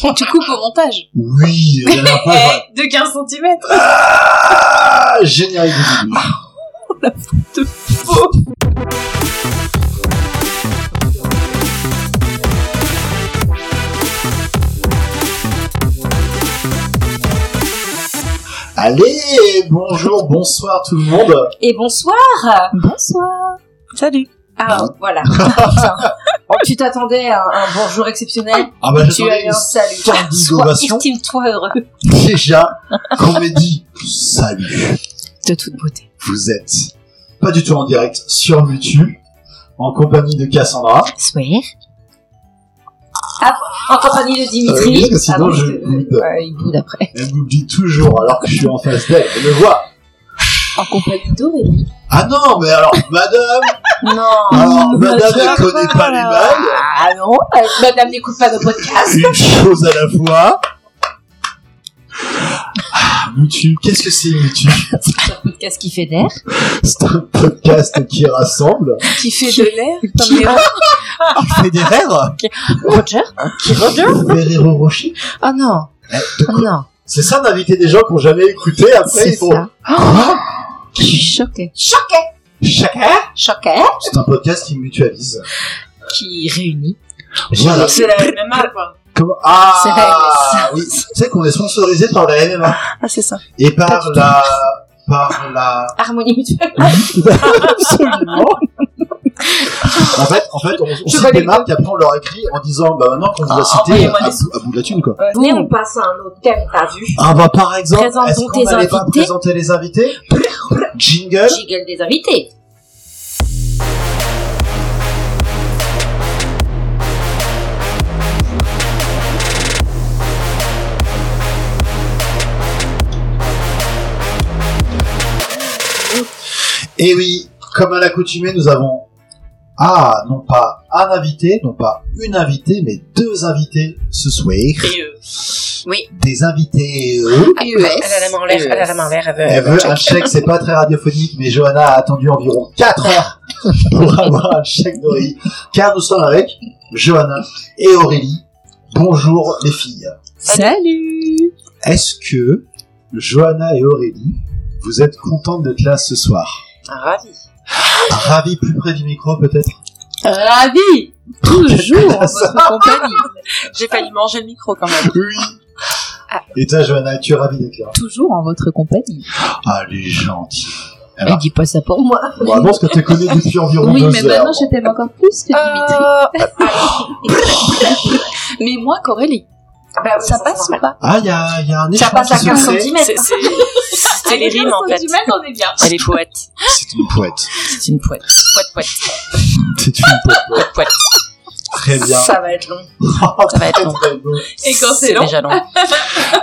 Tu coupes au montage. Oui, la voilà. De 15 cm. Ah, générique de début. Faux. Allez, bonjour, bonsoir tout le monde. Et bonsoir. Bonsoir. Salut. Ah, voilà. Tu t'attendais à un, un bonjour exceptionnel. Ah bah tu as eu une un salut. Sois, estime-toi heureux. déjà qu'on m'ait dit salut. De toute beauté. Vous êtes pas du tout en direct sur Mutu, en compagnie de Cassandra. Soir. Ah, en compagnie de Euh, Dimitri. parce que sinon, Ah, je euh, boude. il boude après. Elle m'oublie toujours alors que je suis en face d'elle. Elle me voit. En compagnie d'Aurélie. Ah non, mais alors, madame, Non. alors, madame ne connaît pas les. Ah non, euh, madame n'écoute pas nos podcasts. Une chose à la fois. Ah, Mutu, qu'est-ce que c'est Mutu? C'est un podcast qui fait d'air. C'est un podcast qui rassemble, Qui fait de l'air comme qui fait des rêves. Roger? Qui Roger? Ferrero Rocher. Oh non. Eh, de non. C'est ça d'inviter des gens qui n'ont jamais écouté après C'est ils font ça. Quoi? Je suis choquée. Choqué. Chacun Choqué. C'est un podcast qui mutualise. Qui réunit. Voilà. C'est la MMA quoi. Comment? C'est Ah la oui, tu sais qu'on est sponsorisé par la MMA Ah, c'est ça. et par la par la Harmonie mutuelle. absolument. En fait, en fait, on, on cite des marques et après on leur écrit en disant bah maintenant qu'on vous a Ah, cité à, à bout de la thune quoi. Venez, on passe à un autre thème, t'as vu Ah bah par exemple, est-ce qu'on pas présenter les invités Jingle. Jiggle des invités. Et oui, comme à l'accoutumée, nous avons ah non pas un invité, non pas une invitée, mais deux invités ce soir. Oui. Des invités. euh, Elle a la main en l'air, elle a la main en l'air, elle veut. Elle veut un chèque, c'est pas très radiophonique, mais Johanna a attendu environ 4 heures pour avoir un chèque d'Aurélie. Car nous sommes avec Johanna et Aurélie. Bonjour les filles. Salut Est-ce que Johanna et Aurélie, vous êtes contentes d'être là ce soir? Ravi. Ravi plus près du micro peut-être Ravi Toujours en votre compagnie. J'ai failli manger le micro quand même. Oui. Et toi Johanna, es-tu ravie d'être là? Toujours en votre compagnie. Ah, elle est gentille. Elle dit pas ça pour moi. Bon, avant, ce que tu connais depuis environ Oui, deux mais heures. maintenant je t'aime encore plus que Dimitri. Euh, mais moi, Corélie. Bah, Ça passe ou pas? Ah, il y a, y a un Ça échange passe à qui se 15 fait. cm. C'est c'est- c'est les rimes en fait. on est bien. Elle est poète. C'est une poète. C'est une poète. Poète, poète. C'est une poète. Poète, poète. Très bien. Ça va être long. Ça va être long. Et quand c'est C'est long, déjà long.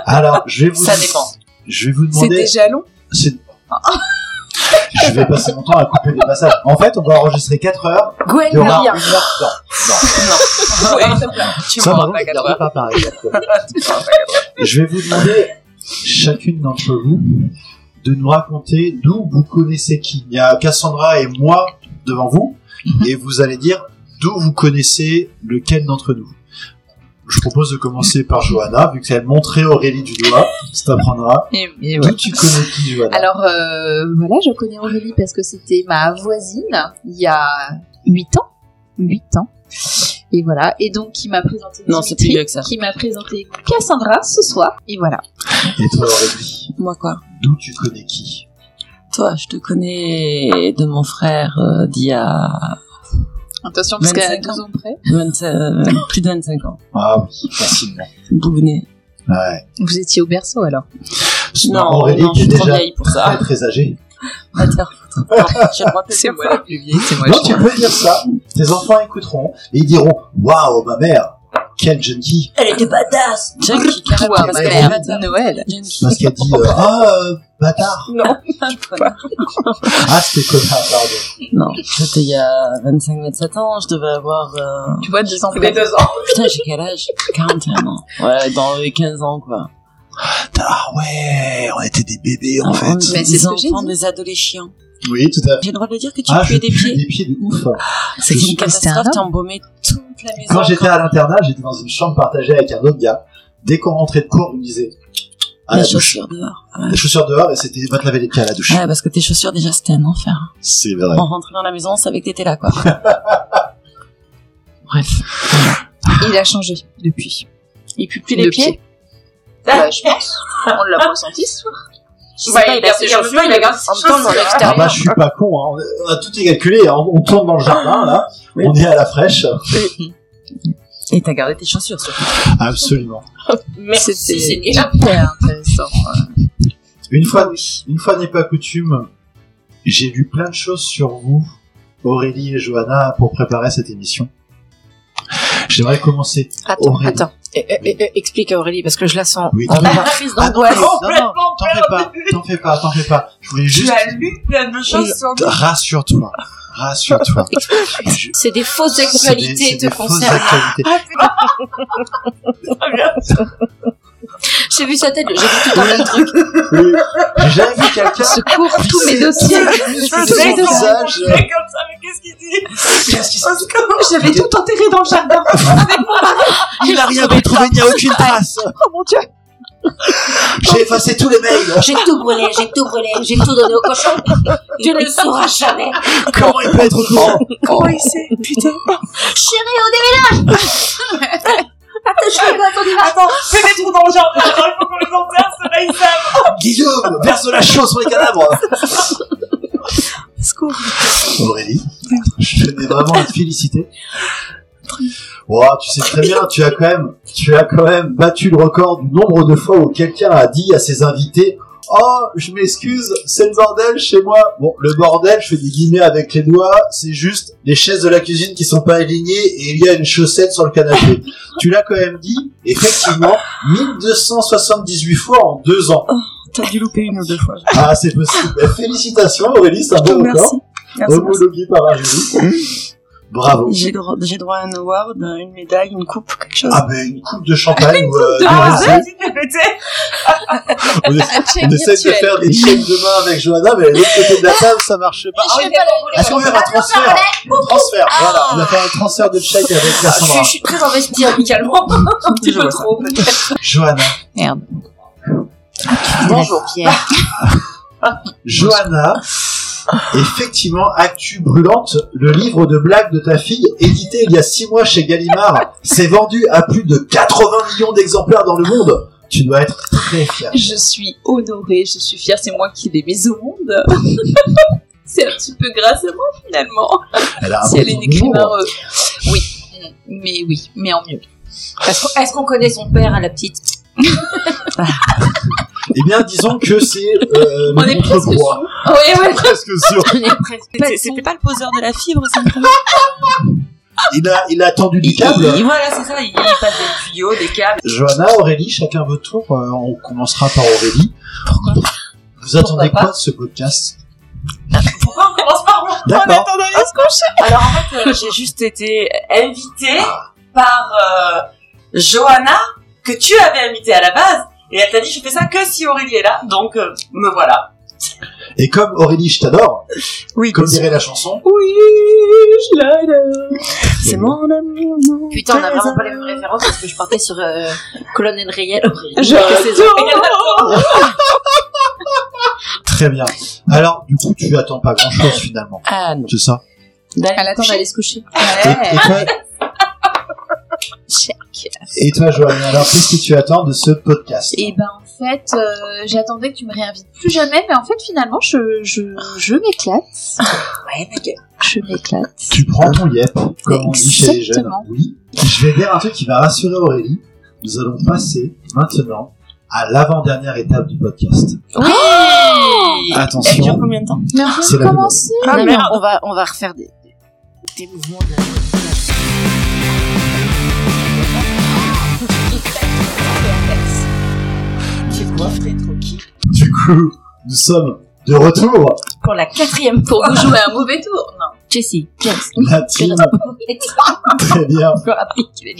Alors, je vais vous Ça dépend. Je vais vous c'est demander. déjà long. c'est- je vais passer mon temps à couper des passages. En fait, on va enregistrer 4 heures. Gwen Il y aura une heure. Non, non. Non. Ouais, tu Ça, par contre, pas pareil. Je vais vous demander, chacune d'entre vous, de nous raconter d'où vous connaissez qui. Il y a Cassandra et moi devant vous, et vous allez dire d'où vous connaissez lequel d'entre nous. Je propose de commencer par Johanna, vu qu'elle montrait Aurélie du doigt, ça t'apprendra. Et, et ouais. D'où tu connais qui, Johanna? Alors euh, voilà, je connais Aurélie parce que c'était ma voisine il y a 8 ans. 8 ans. Et voilà, et donc qui m'a présenté Non, c'est Dimitri, plus vieux que ça. qui m'a présenté Cassandra ce soir. Et voilà. Et toi, Aurélie, Moi quoi? D'où tu connais qui? Toi, je te connais de mon frère euh, d'il y a Attention parce qu'à 25 12 ans près. 25, euh, plus de 25 ans. Ah oui, facilement. Boubounet. Ouais. Vous étiez au berceau alors. Non, Aurélie non, je est suis trop déjà vieille pour très, ça. très âgée. Va te faire foutre. J'ai le droit de te dire ça. la plus vieille, c'est moi. Non, tu peux dire ça. Tes enfants écouteront et ils diront Waouh, ma mère, quelle jeune fille Elle était badass. Jackie, carrément. Parce ma qu'elle mère, est Noël. Parce qu'elle dit euh, Ah, euh, bâtard. Non, Ah, c'était connard, pardon. non, c'était il y a 25-27 ans, je devais avoir... euh, Tu vois, 10 ans Les près. deux ans. Putain, j'ai quel âge? 41 ans. Ouais, dans les 15 ans, quoi. Ah ouais, on était des bébés en On fait. Mais c'est des ce que j'ai enfants, des adolescents. Oui, tout à fait. J'ai le droit de dire que tu Ah, des pieds. des pieds de ouf. C'est Je une catastrophe, t'as embaumé toute la maison. Quand j'étais à l'internat, j'étais dans une chambre partagée avec un autre gars. dès qu'on rentrait de cours, vous me disait à les la douche. chaussures dehors. Les chaussures dehors et c'était va te laver les pieds à la douche. Ouais, parce que tes chaussures déjà c'était un enfer. C'est vrai. On rentrait dans la maison, on savait que t'étais là quoi. Bref. Il a changé depuis. Il pue plus les pieds. Bah, je pense. On l'a pas senti ce soir. Je sais pas, il a ses chaussures, il a gardé ses chaussures. l'extérieur. Ah bah je suis pas con, hein. on, a, tout est calculé, hein. on tourne dans le jardin là, Oui. on est à la fraîche. Et t'as gardé tes chaussures surtout. Absolument. Merci, C'était hyper intéressant. Une Ah fois, une fois n'est pas coutume, j'ai lu plein de choses sur vous, Aurélie et Johanna, pour préparer cette émission. J'aimerais commencer. Attends, Aurélie. attends. Eh, eh, eh, explique à Aurélie parce que je la sens. Oui, en dis-moi. crise Ah non, d'angoisse. non, non, non, t'en fais pas, t'en fais pas, t'en fais pas. Je voulais juste... lu plein de choses sur Rassure-toi, rassure-toi. Je- C'est des fausses des- actualités c'est te des fausses concernant. actualités. J'ai vu sa tête, j'ai vu tout un tas de trucs. Oui. J'ai jamais vu quelqu'un Secours, tous mes dossiers. son visage. comme ça, mais qu'est-ce qu'il dit? Qu'est-ce qui se J'avais tout enterré dans le jardin. Il a rien pu trouver, il n'y a aucune trace. Oh mon dieu. J'ai effacé tous les mails. J'ai tout brûlé, j'ai tout brûlé, j'ai tout donné au cochon. Tu ne le sauras jamais. Comment il peut être au courant? Comment il sait? Putain. Chérie, au déménage Attends, je rigole, on y va. Attends, fais des trous dans le jardin. Il faut qu'on les enterre, ceux-là ils savent. Guillaume, verse de la chose sur les cadavres. Secours. Aurélie, je tenais vraiment à te féliciter. Wow, tu sais très bien, tu as quand même, tu as quand même battu le record du nombre de fois où quelqu'un a dit à ses invités Oh, je m'excuse, c'est le bordel chez moi. Bon, le bordel, je fais des guillemets avec les doigts, c'est juste les chaises de la cuisine qui sont pas alignées et il y a une chaussette sur le canapé. tu l'as quand même dit, effectivement, 1278 fois en deux ans. T'as dû louper une ou deux fois. Ah, c'est possible. Eh, Félicitations, Aurélie, c'est un bon record. Merci. Merci. merci. Homologué par un jury. Bravo. J'ai droit, j'ai droit à un award, une médaille, une coupe, quelque chose. Ah ben une coupe de champagne ou euh, Ah, ça, rosé. On, essa- on essaie de faire des checks demain avec Johanna, mais de l'autre côté de la table, ça marche pas. Ah oui, Est-ce qu'on veut un transfert Un transfert, voilà. On a fait un transfert de chèque avec Je, Cassandra. je suis très investie amicalement. Un petit peu trop, peut-être. Johanna. Merde. Bonjour Pierre. Johanna, effectivement, actu brûlante, le livre de blagues de ta fille, édité il y a six mois chez Gallimard, s'est vendu à plus de 80 millions d'exemplaires dans le monde. Tu dois être très fier. Je suis honorée, je suis fière, c'est moi qui l'ai mise au monde. c'est un petit peu grâce à moi finalement. Elle a un Si peu elle est eux. Oui, mais oui, mais en mieux. Est-ce qu'on- Est-ce qu'on connaît son père à la petite? Eh bien, disons que c'est euh, On est presque contre-poids. Oui, oui. Presque sûr. On est presque. C'était c'était pas le poseur de la fibre, c'est Il a, il a tendu du câble. Il- il- Voilà, c'est ça, il passe des tuyaux, des câbles. Johanna, Aurélie, chacun votre tour. Euh, on commencera par Aurélie. Pourquoi Vous attendez quoi de ce podcast Pourquoi on commence par moi D'accord. En attendant les coucher Alors en fait, euh, j'ai juste été invitée par euh, Johanna, que tu avais invitée à la base, et elle t'a dit je fais ça que si Aurélie est là, donc euh, me voilà. Et comme Aurélie, je t'adore, Oui, comme dirait la chanson, Oui, je l'adore. C'est mon amour. Putain, on a vraiment pas les mêmes références parce que je partais sur euh, Colonel Riel. Je l'adore. très bien. Alors, du coup, tu attends pas grand chose finalement. Ah non. C'est ça. Elle attend d'aller se coucher. Et, et toi, et toi, Johanna, alors qu'est-ce que tu attends de ce podcast Et ben en fait, euh, j'attendais que tu me réinvites plus jamais, mais en fait finalement je je je m'éclate. Ouais, ma gueule. Je m'éclate. Tu prends ton yep, comme on dit chez les jeunes. Exactement. Oui. Je vais dire un truc qui va rassurer Aurélie. Nous allons passer maintenant à l'avant-dernière étape du podcast. Oui. Elle dure Attention, combien de temps Mais on la commencer. Ah, on va, on va refaire des, des mouvements de C'est Fred Rocky du coup, nous sommes de retour. Pour la quatrième Pour fois. vous jouer un mauvais tour. Non. Jessie, Jess. La team, très bien. Encore tu.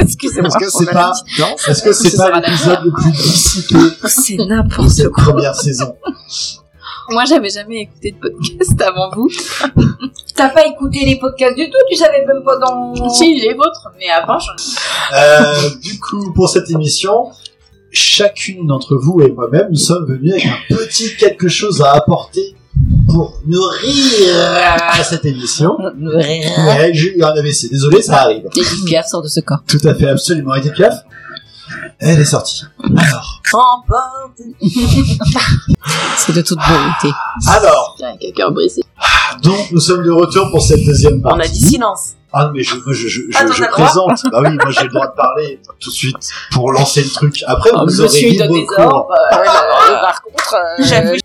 Excusez-moi. Est-ce que c'est pas, la est-ce que c'est Ce pas l'épisode le plus dissipé C'est de n'importe cette quoi. première saison? Moi, j'avais jamais écouté de podcast avant vous. T'as pas écouté les podcasts du tout, tu savais même pas dans... Si, les vôtres, mais avant, j'en Euh, du coup, pour cette émission, chacune d'entre vous et moi-même, nous sommes venus avec un petit quelque chose à apporter pour nourrir à cette émission. Ouais, j'ai eu un AVC. Désolé, ça arrive. Edith Piaf sort de ce corps. Tout à fait, absolument. Edith Piaf, elle est sortie. Alors, C'est de toute beauté. alors, brisé. donc nous sommes de retour pour cette deuxième partie. On a dit silence. Ah mais je, Ah, présente. bah oui, moi j'ai le droit de parler tout de suite pour lancer le truc. Après, Oh, vous je aurez suis cours. désordre. euh, euh, par contre, euh, J'avoue.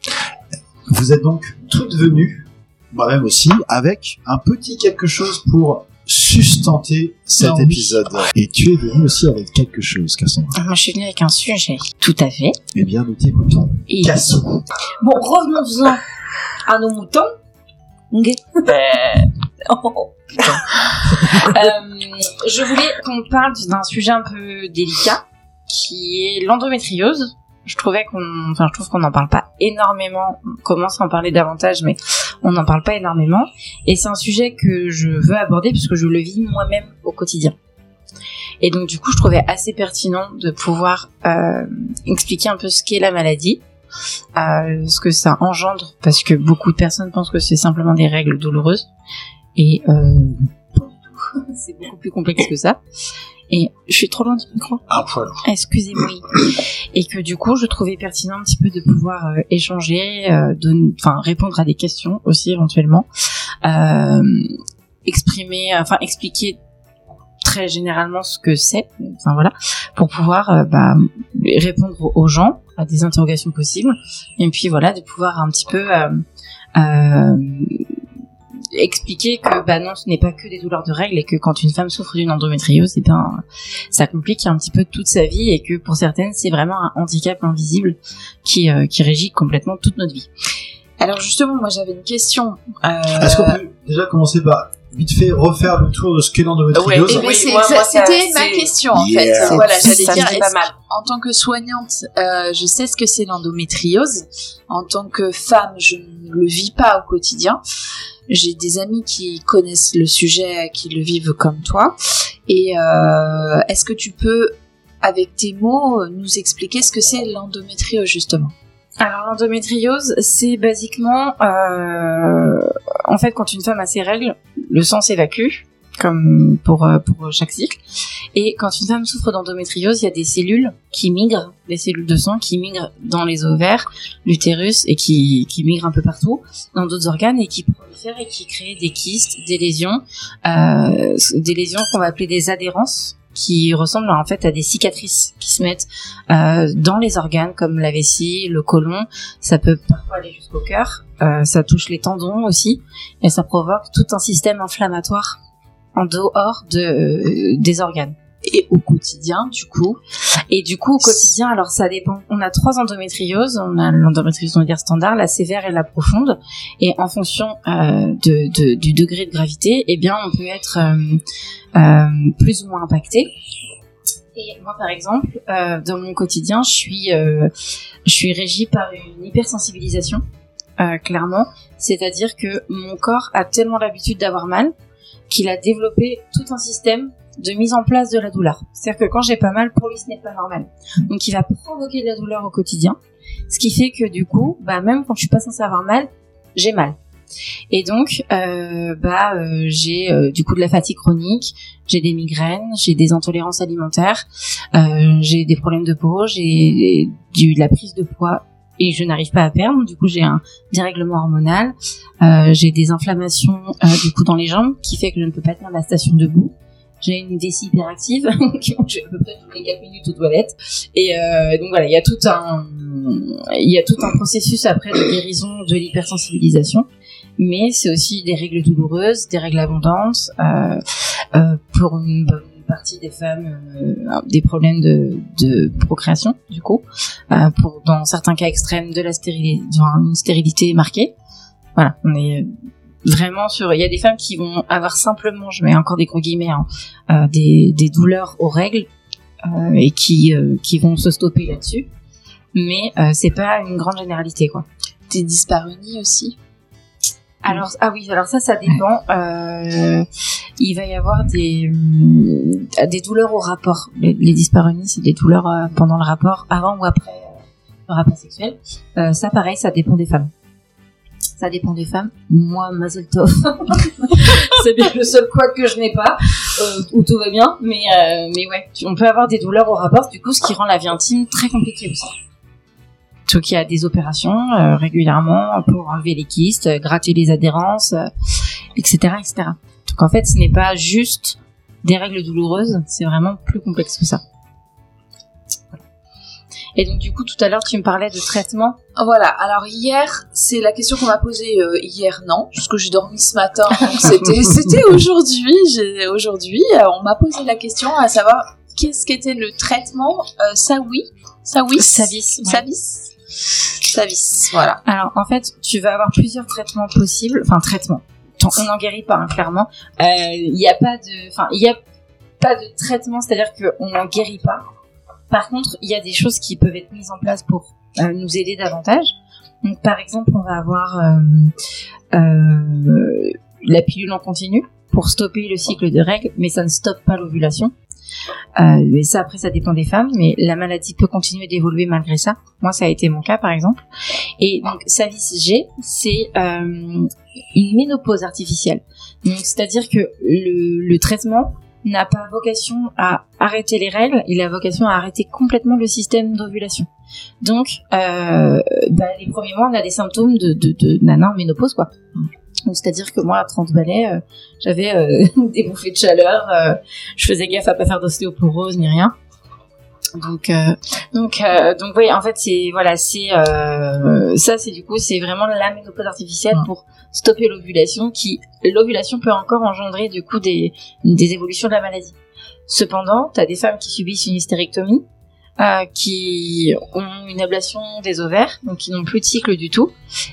Vous êtes donc toutes venues, moi-même aussi, avec un petit quelque chose pour sustenter cet Non, oui. épisode. Et tu es venu aussi avec quelque chose, Cassandra. Moi, je suis venue avec un sujet. Tout à fait. Eh bien, nous t'écoutons. Et... Cassou. Bon, revenons-en à nos moutons. Ok. Oh, putain. Euh, je voulais qu'on parle d'un sujet un peu délicat, qui est l'endométriose. Je trouvais qu'on, enfin, je trouve qu'on n'en parle pas énormément. On commence à en parler davantage, mais on n'en parle pas énormément. Et c'est un sujet que je veux aborder puisque je le vis moi-même au quotidien. Et donc, du coup, je trouvais assez pertinent de pouvoir euh, expliquer un peu ce qu'est la maladie, euh, ce que ça engendre, parce que beaucoup de personnes pensent que c'est simplement des règles douloureuses, et euh, c'est beaucoup plus complexe que ça. Et je suis trop loin du micro. Poil. Excusez-moi. Et que du coup, je trouvais pertinent un petit peu de pouvoir euh, échanger, euh, enfin répondre à des questions aussi éventuellement, euh, exprimer, enfin expliquer très généralement ce que c'est, enfin voilà, pour pouvoir euh, bah, répondre aux gens à des interrogations possibles, et puis voilà, de pouvoir un petit peu euh, euh, expliquer que bah non, ce n'est pas que des douleurs de règles et que quand une femme souffre d'une endométriose, et ben ça complique un petit peu toute sa vie et que pour certaines c'est vraiment un handicap invisible qui euh, qui régit complètement toute notre vie. Alors justement, moi j'avais une question. Euh, Est-ce qu'on peut déjà commencer par vite fait refaire le tour de ce qu'est l'endométriose eh ben, Oui, c'était ma question en Yeah. fait. C'est- Voilà, j'allais dire, pas mal. en tant que soignante, euh, je sais ce que c'est l'endométriose. En tant que femme, je ne le vis pas au quotidien. J'ai des amis qui connaissent le sujet, qui le vivent comme toi. Et euh, est-ce que tu peux, avec tes mots, nous expliquer ce que c'est l'endométriose justement? Alors l'endométriose, c'est basiquement, euh, en fait, quand une femme a ses règles, le sang s'évacue, comme pour euh, pour chaque cycle. Et quand une femme souffre d'endométriose, il y a des cellules qui migrent, des cellules de sang qui migrent dans les ovaires, l'utérus et qui qui migrent un peu partout dans d'autres organes et qui prolifèrent et qui créent des kystes, des lésions, euh, des lésions qu'on va appeler des adhérences qui ressemblent en fait à des cicatrices qui se mettent euh, dans les organes comme la vessie, le côlon. Ça peut parfois aller jusqu'au cœur. Euh, ça touche les tendons aussi et ça provoque tout un système inflammatoire en dehors de, euh, des organes. Et au quotidien, du coup, Et du coup, au quotidien, alors ça dépend. On a trois endométrioses. On a l'endométriose, on standard, la sévère et la profonde. Et en fonction euh, de, du degré de gravité, eh bien, on peut être euh, euh, plus ou moins impacté. Et moi, par exemple, dans mon quotidien, je suis, je suis régie par une hypersensibilisation, clairement. C'est-à-dire que mon corps a tellement l'habitude d'avoir mal qu'il a développé tout un système de mise en place de la douleur. C'est-à-dire que quand j'ai pas mal, pour lui, ce n'est pas normal. Donc, il va provoquer de la douleur au quotidien, ce qui fait que du coup, bah même quand je suis pas censée avoir mal, j'ai mal. Et donc, euh, bah euh, j'ai euh, du coup de la fatigue chronique, j'ai des migraines, j'ai des intolérances alimentaires, j'ai des problèmes de peau, j'ai de la prise de poids et je n'arrive pas à perdre. Du coup, j'ai un dérèglement hormonal, j'ai des inflammations du coup dans les jambes qui fait que je ne peux pas tenir la station debout. J'ai une vessie hyperactive qui je vais à peu près toutes les 4 minutes aux toilettes. Et euh, donc voilà, il y a tout un il y a tout un processus après de guérison de l'hypersensibilisation, mais c'est aussi des règles douloureuses, des règles abondantes euh, euh, pour une bonne partie des femmes, euh, des problèmes de, de procréation du coup, euh, pour dans certains cas extrêmes de la stérilité, une stérilité marquée. Voilà, on est vraiment sur. Il y a des femmes qui vont avoir simplement, je mets encore des gros guillemets, hein, euh, des, des douleurs aux règles euh, et qui euh, qui vont se stopper là-dessus. Mais euh, c'est pas une grande généralité, quoi. des dyspareunies aussi Alors ah oui, alors ça ça dépend. Euh, il va y avoir des hum, des douleurs au rapport. Les, les dyspareunies, c'est des douleurs euh, pendant le rapport, avant ou après euh, le rapport sexuel. Euh, ça pareil, ça dépend des femmes. Ça dépend des femmes. Moi, Mazel Tov. c'est bien le seul quoi que je n'ai pas, euh, où tout va bien. Mais euh, mais ouais, on peut avoir des douleurs au rapport, du coup, ce qui rend la vie intime très compliquée aussi. Donc il y a des opérations euh, régulièrement pour enlever les kystes, gratter les adhérences, etc., etc. Donc en fait, ce n'est pas juste des règles douloureuses, c'est vraiment plus complexe que ça. Et donc du coup, tout à l'heure, tu me parlais de traitement. Voilà, alors hier, c'est la question qu'on m'a posée euh, hier, non, parce que j'ai dormi ce matin, c'était c'était aujourd'hui, j'ai aujourd'hui, euh, on m'a posé la question à savoir qu'est-ce qu'était le traitement euh, Sawi Sawi Savis, ouais. Savis Savis, voilà. Alors en fait, tu vas avoir plusieurs traitements possibles, enfin traitements. On n'en guérit pas, hein, clairement. Euh, Il n'y a pas de, enfin il y a pas de traitement, c'est-à-dire qu'on n'en guérit pas. Par contre, il y a des choses qui peuvent être mises en place pour euh, nous aider davantage. Donc par exemple, on va avoir euh, euh, la pilule en continu pour stopper le cycle de règles, mais ça ne stoppe pas l'ovulation. Euh, mais ça, après, ça dépend des femmes, mais la maladie peut continuer d'évoluer malgré ça. Moi, ça a été mon cas, par exemple. Et donc, Savis G, c'est une ménopause artificielle. C'est-à-dire que le traitement n'a pas vocation à arrêter les règles, il a vocation à arrêter complètement le système d'ovulation. Donc, euh, bah, les premiers mois, on a des symptômes de, de, de nana en ménopause, quoi. C'est-à-dire que moi, à 30 balais, euh, j'avais euh, des bouffées de chaleur, euh, je faisais gaffe à pas faire d'ostéoporose ni rien. Donc, euh, donc, euh, donc, oui, en fait, c'est voilà, c'est euh, ça, c'est du coup, c'est vraiment la ménopause artificielle Ouais. pour stopper l'ovulation, qui l'ovulation peut encore engendrer du coup des des évolutions de la maladie. Cependant, tu as des femmes qui subissent une hystérectomie, qui ont une ablation des ovaires, donc qui n'ont plus de cycle du tout,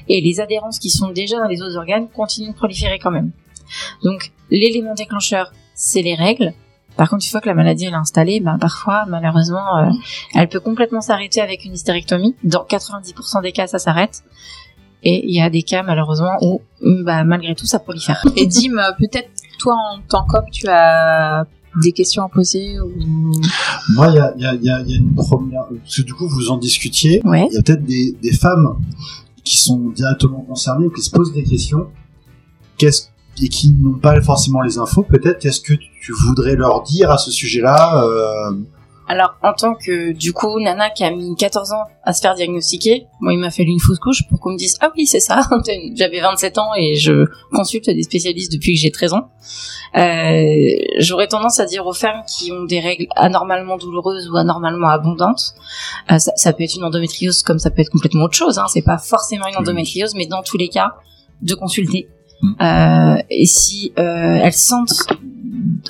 et les adhérences qui sont déjà dans les autres organes continuent de proliférer quand même. Donc, l'élément déclencheur, c'est les règles. Par contre, une fois que la maladie elle est installée, ben, parfois, malheureusement, euh, elle peut complètement s'arrêter avec une hystérectomie. Dans 90% des cas, ça s'arrête. Et il y a des cas, malheureusement, où, bah, malgré tout, ça prolifère. Et Dim, euh, peut-être toi en tant qu'homme, tu as des questions à poser ou... Moi, il y a, il y, a, il y a il y a une première... Parce que du coup, vous en discutiez. Ouais. Il y a peut-être des, des femmes qui sont directement concernées ou qui se posent des questions qu'est-ce et qui n'ont pas forcément les infos. Peut-être qu'est-ce que tu voudrais leur dire à ce sujet-là euh, Alors, en tant que, du coup, nana qui a mis 14 ans à se faire diagnostiquer, moi, il m'a fallu une fausse couche pour qu'on me dise, ah oui, c'est ça. J'avais 27 ans et je consulte des spécialistes depuis que j'ai 13 ans. Euh, J'aurais tendance à dire aux femmes qui ont des règles anormalement douloureuses ou anormalement abondantes, euh, ça, ça peut être une endométriose comme ça peut être complètement autre chose. Hein, c'est pas forcément une endométriose, mais dans tous les cas, de consulter. Mm. Euh, et si euh, elles sentent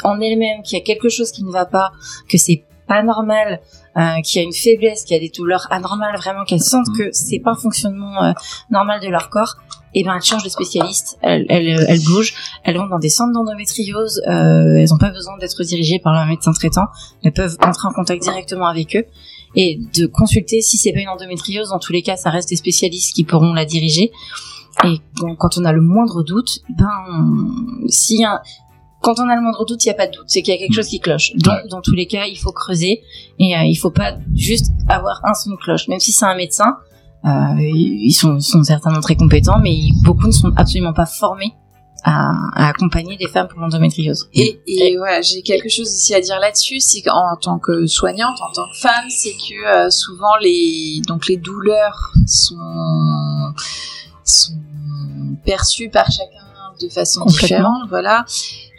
en elles-mêmes qu'il y a quelque chose qui ne va pas, que c'est pas normal, euh, qu'il y a une faiblesse, qu'il y a des douleurs anormales, vraiment qu'elles sentent Mhm. que c'est pas un fonctionnement normal de leur corps, et ben elles changent de spécialiste, elles, elles, elles bougent, elles vont dans des centres d'endométriose, elles n'ont pas besoin d'être dirigées par un médecin traitant, elles peuvent entrer en contact directement avec eux et de consulter si c'est pas une endométriose. Dans tous les cas, ça reste des spécialistes qui pourront la diriger. Et quand on a le moindre doute, ben si un quand on a le moindre doute, il n'y a pas de doute, c'est qu'il y a quelque chose qui cloche. Donc, dans tous les cas, il faut creuser et euh, il faut pas juste avoir un son de cloche. Même si c'est un médecin, euh, ils sont, sont certainement très compétents, mais beaucoup ne sont absolument pas formés à, à accompagner des femmes pour l'endométriose. Et, et voilà, j'ai quelque chose aussi à dire là-dessus, c'est qu'en tant que soignante, en tant que femme, c'est que euh, souvent les donc les douleurs sont sont perçues par chacun de façon différente, voilà.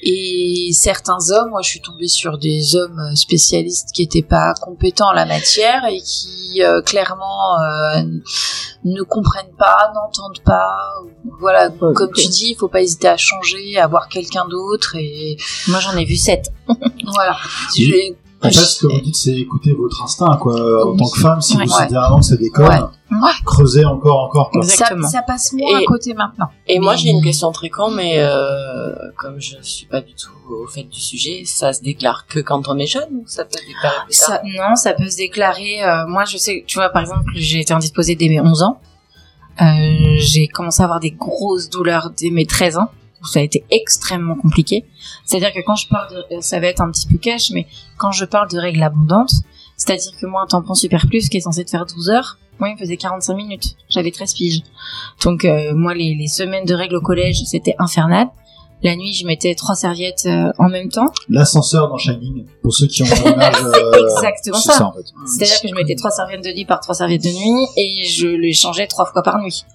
Et certains hommes, moi je suis tombée sur des hommes spécialistes qui étaient pas compétents en la matière et qui euh, clairement euh, ne comprennent pas, n'entendent pas. Voilà, Ouais, comme tu dis, il faut pas hésiter à changer, à voir quelqu'un d'autre et Moi, j'en ai vu sept. voilà. Oui. En fait, ce que vous dites, c'est écouter votre instinct, quoi. En tant que femme, si Ouais. vous considérez vraiment que ça déconne, Ouais. Ouais. creusez encore, encore, quoi. ça, Exactement. ça passe moins Et- à côté maintenant. Et moi, j'ai une question très con, mais euh, comme je suis pas du tout au fait du sujet, ça se déclare que quand on est jeune ou ça peut se déclarer plus tard Ça, non, ça peut se déclarer. euh, moi, je sais, tu vois, par exemple, j'ai été indisposée dès mes 11 ans. Euh, j'ai commencé à avoir des grosses douleurs dès mes 13 ans. Ça a été extrêmement compliqué. C'est-à-dire que quand je parle de, ça va être un petit peu cash, mais quand je parle de règles abondantes, c'est-à-dire que moi, un tampon super plus qui est censé te faire 12 heures, moi, il me faisait 45 minutes. J'avais 13 piges. Donc, euh, moi, les, les semaines de règles au collège, c'était infernal. La nuit, je mettais trois serviettes euh, en même temps. L'ascenseur dans Shining, pour ceux qui ont l'image. C'est exactement ça. en fait. C'est-à-dire que je mettais trois serviettes de lit par trois serviettes de nuit et je les changeais trois fois par nuit.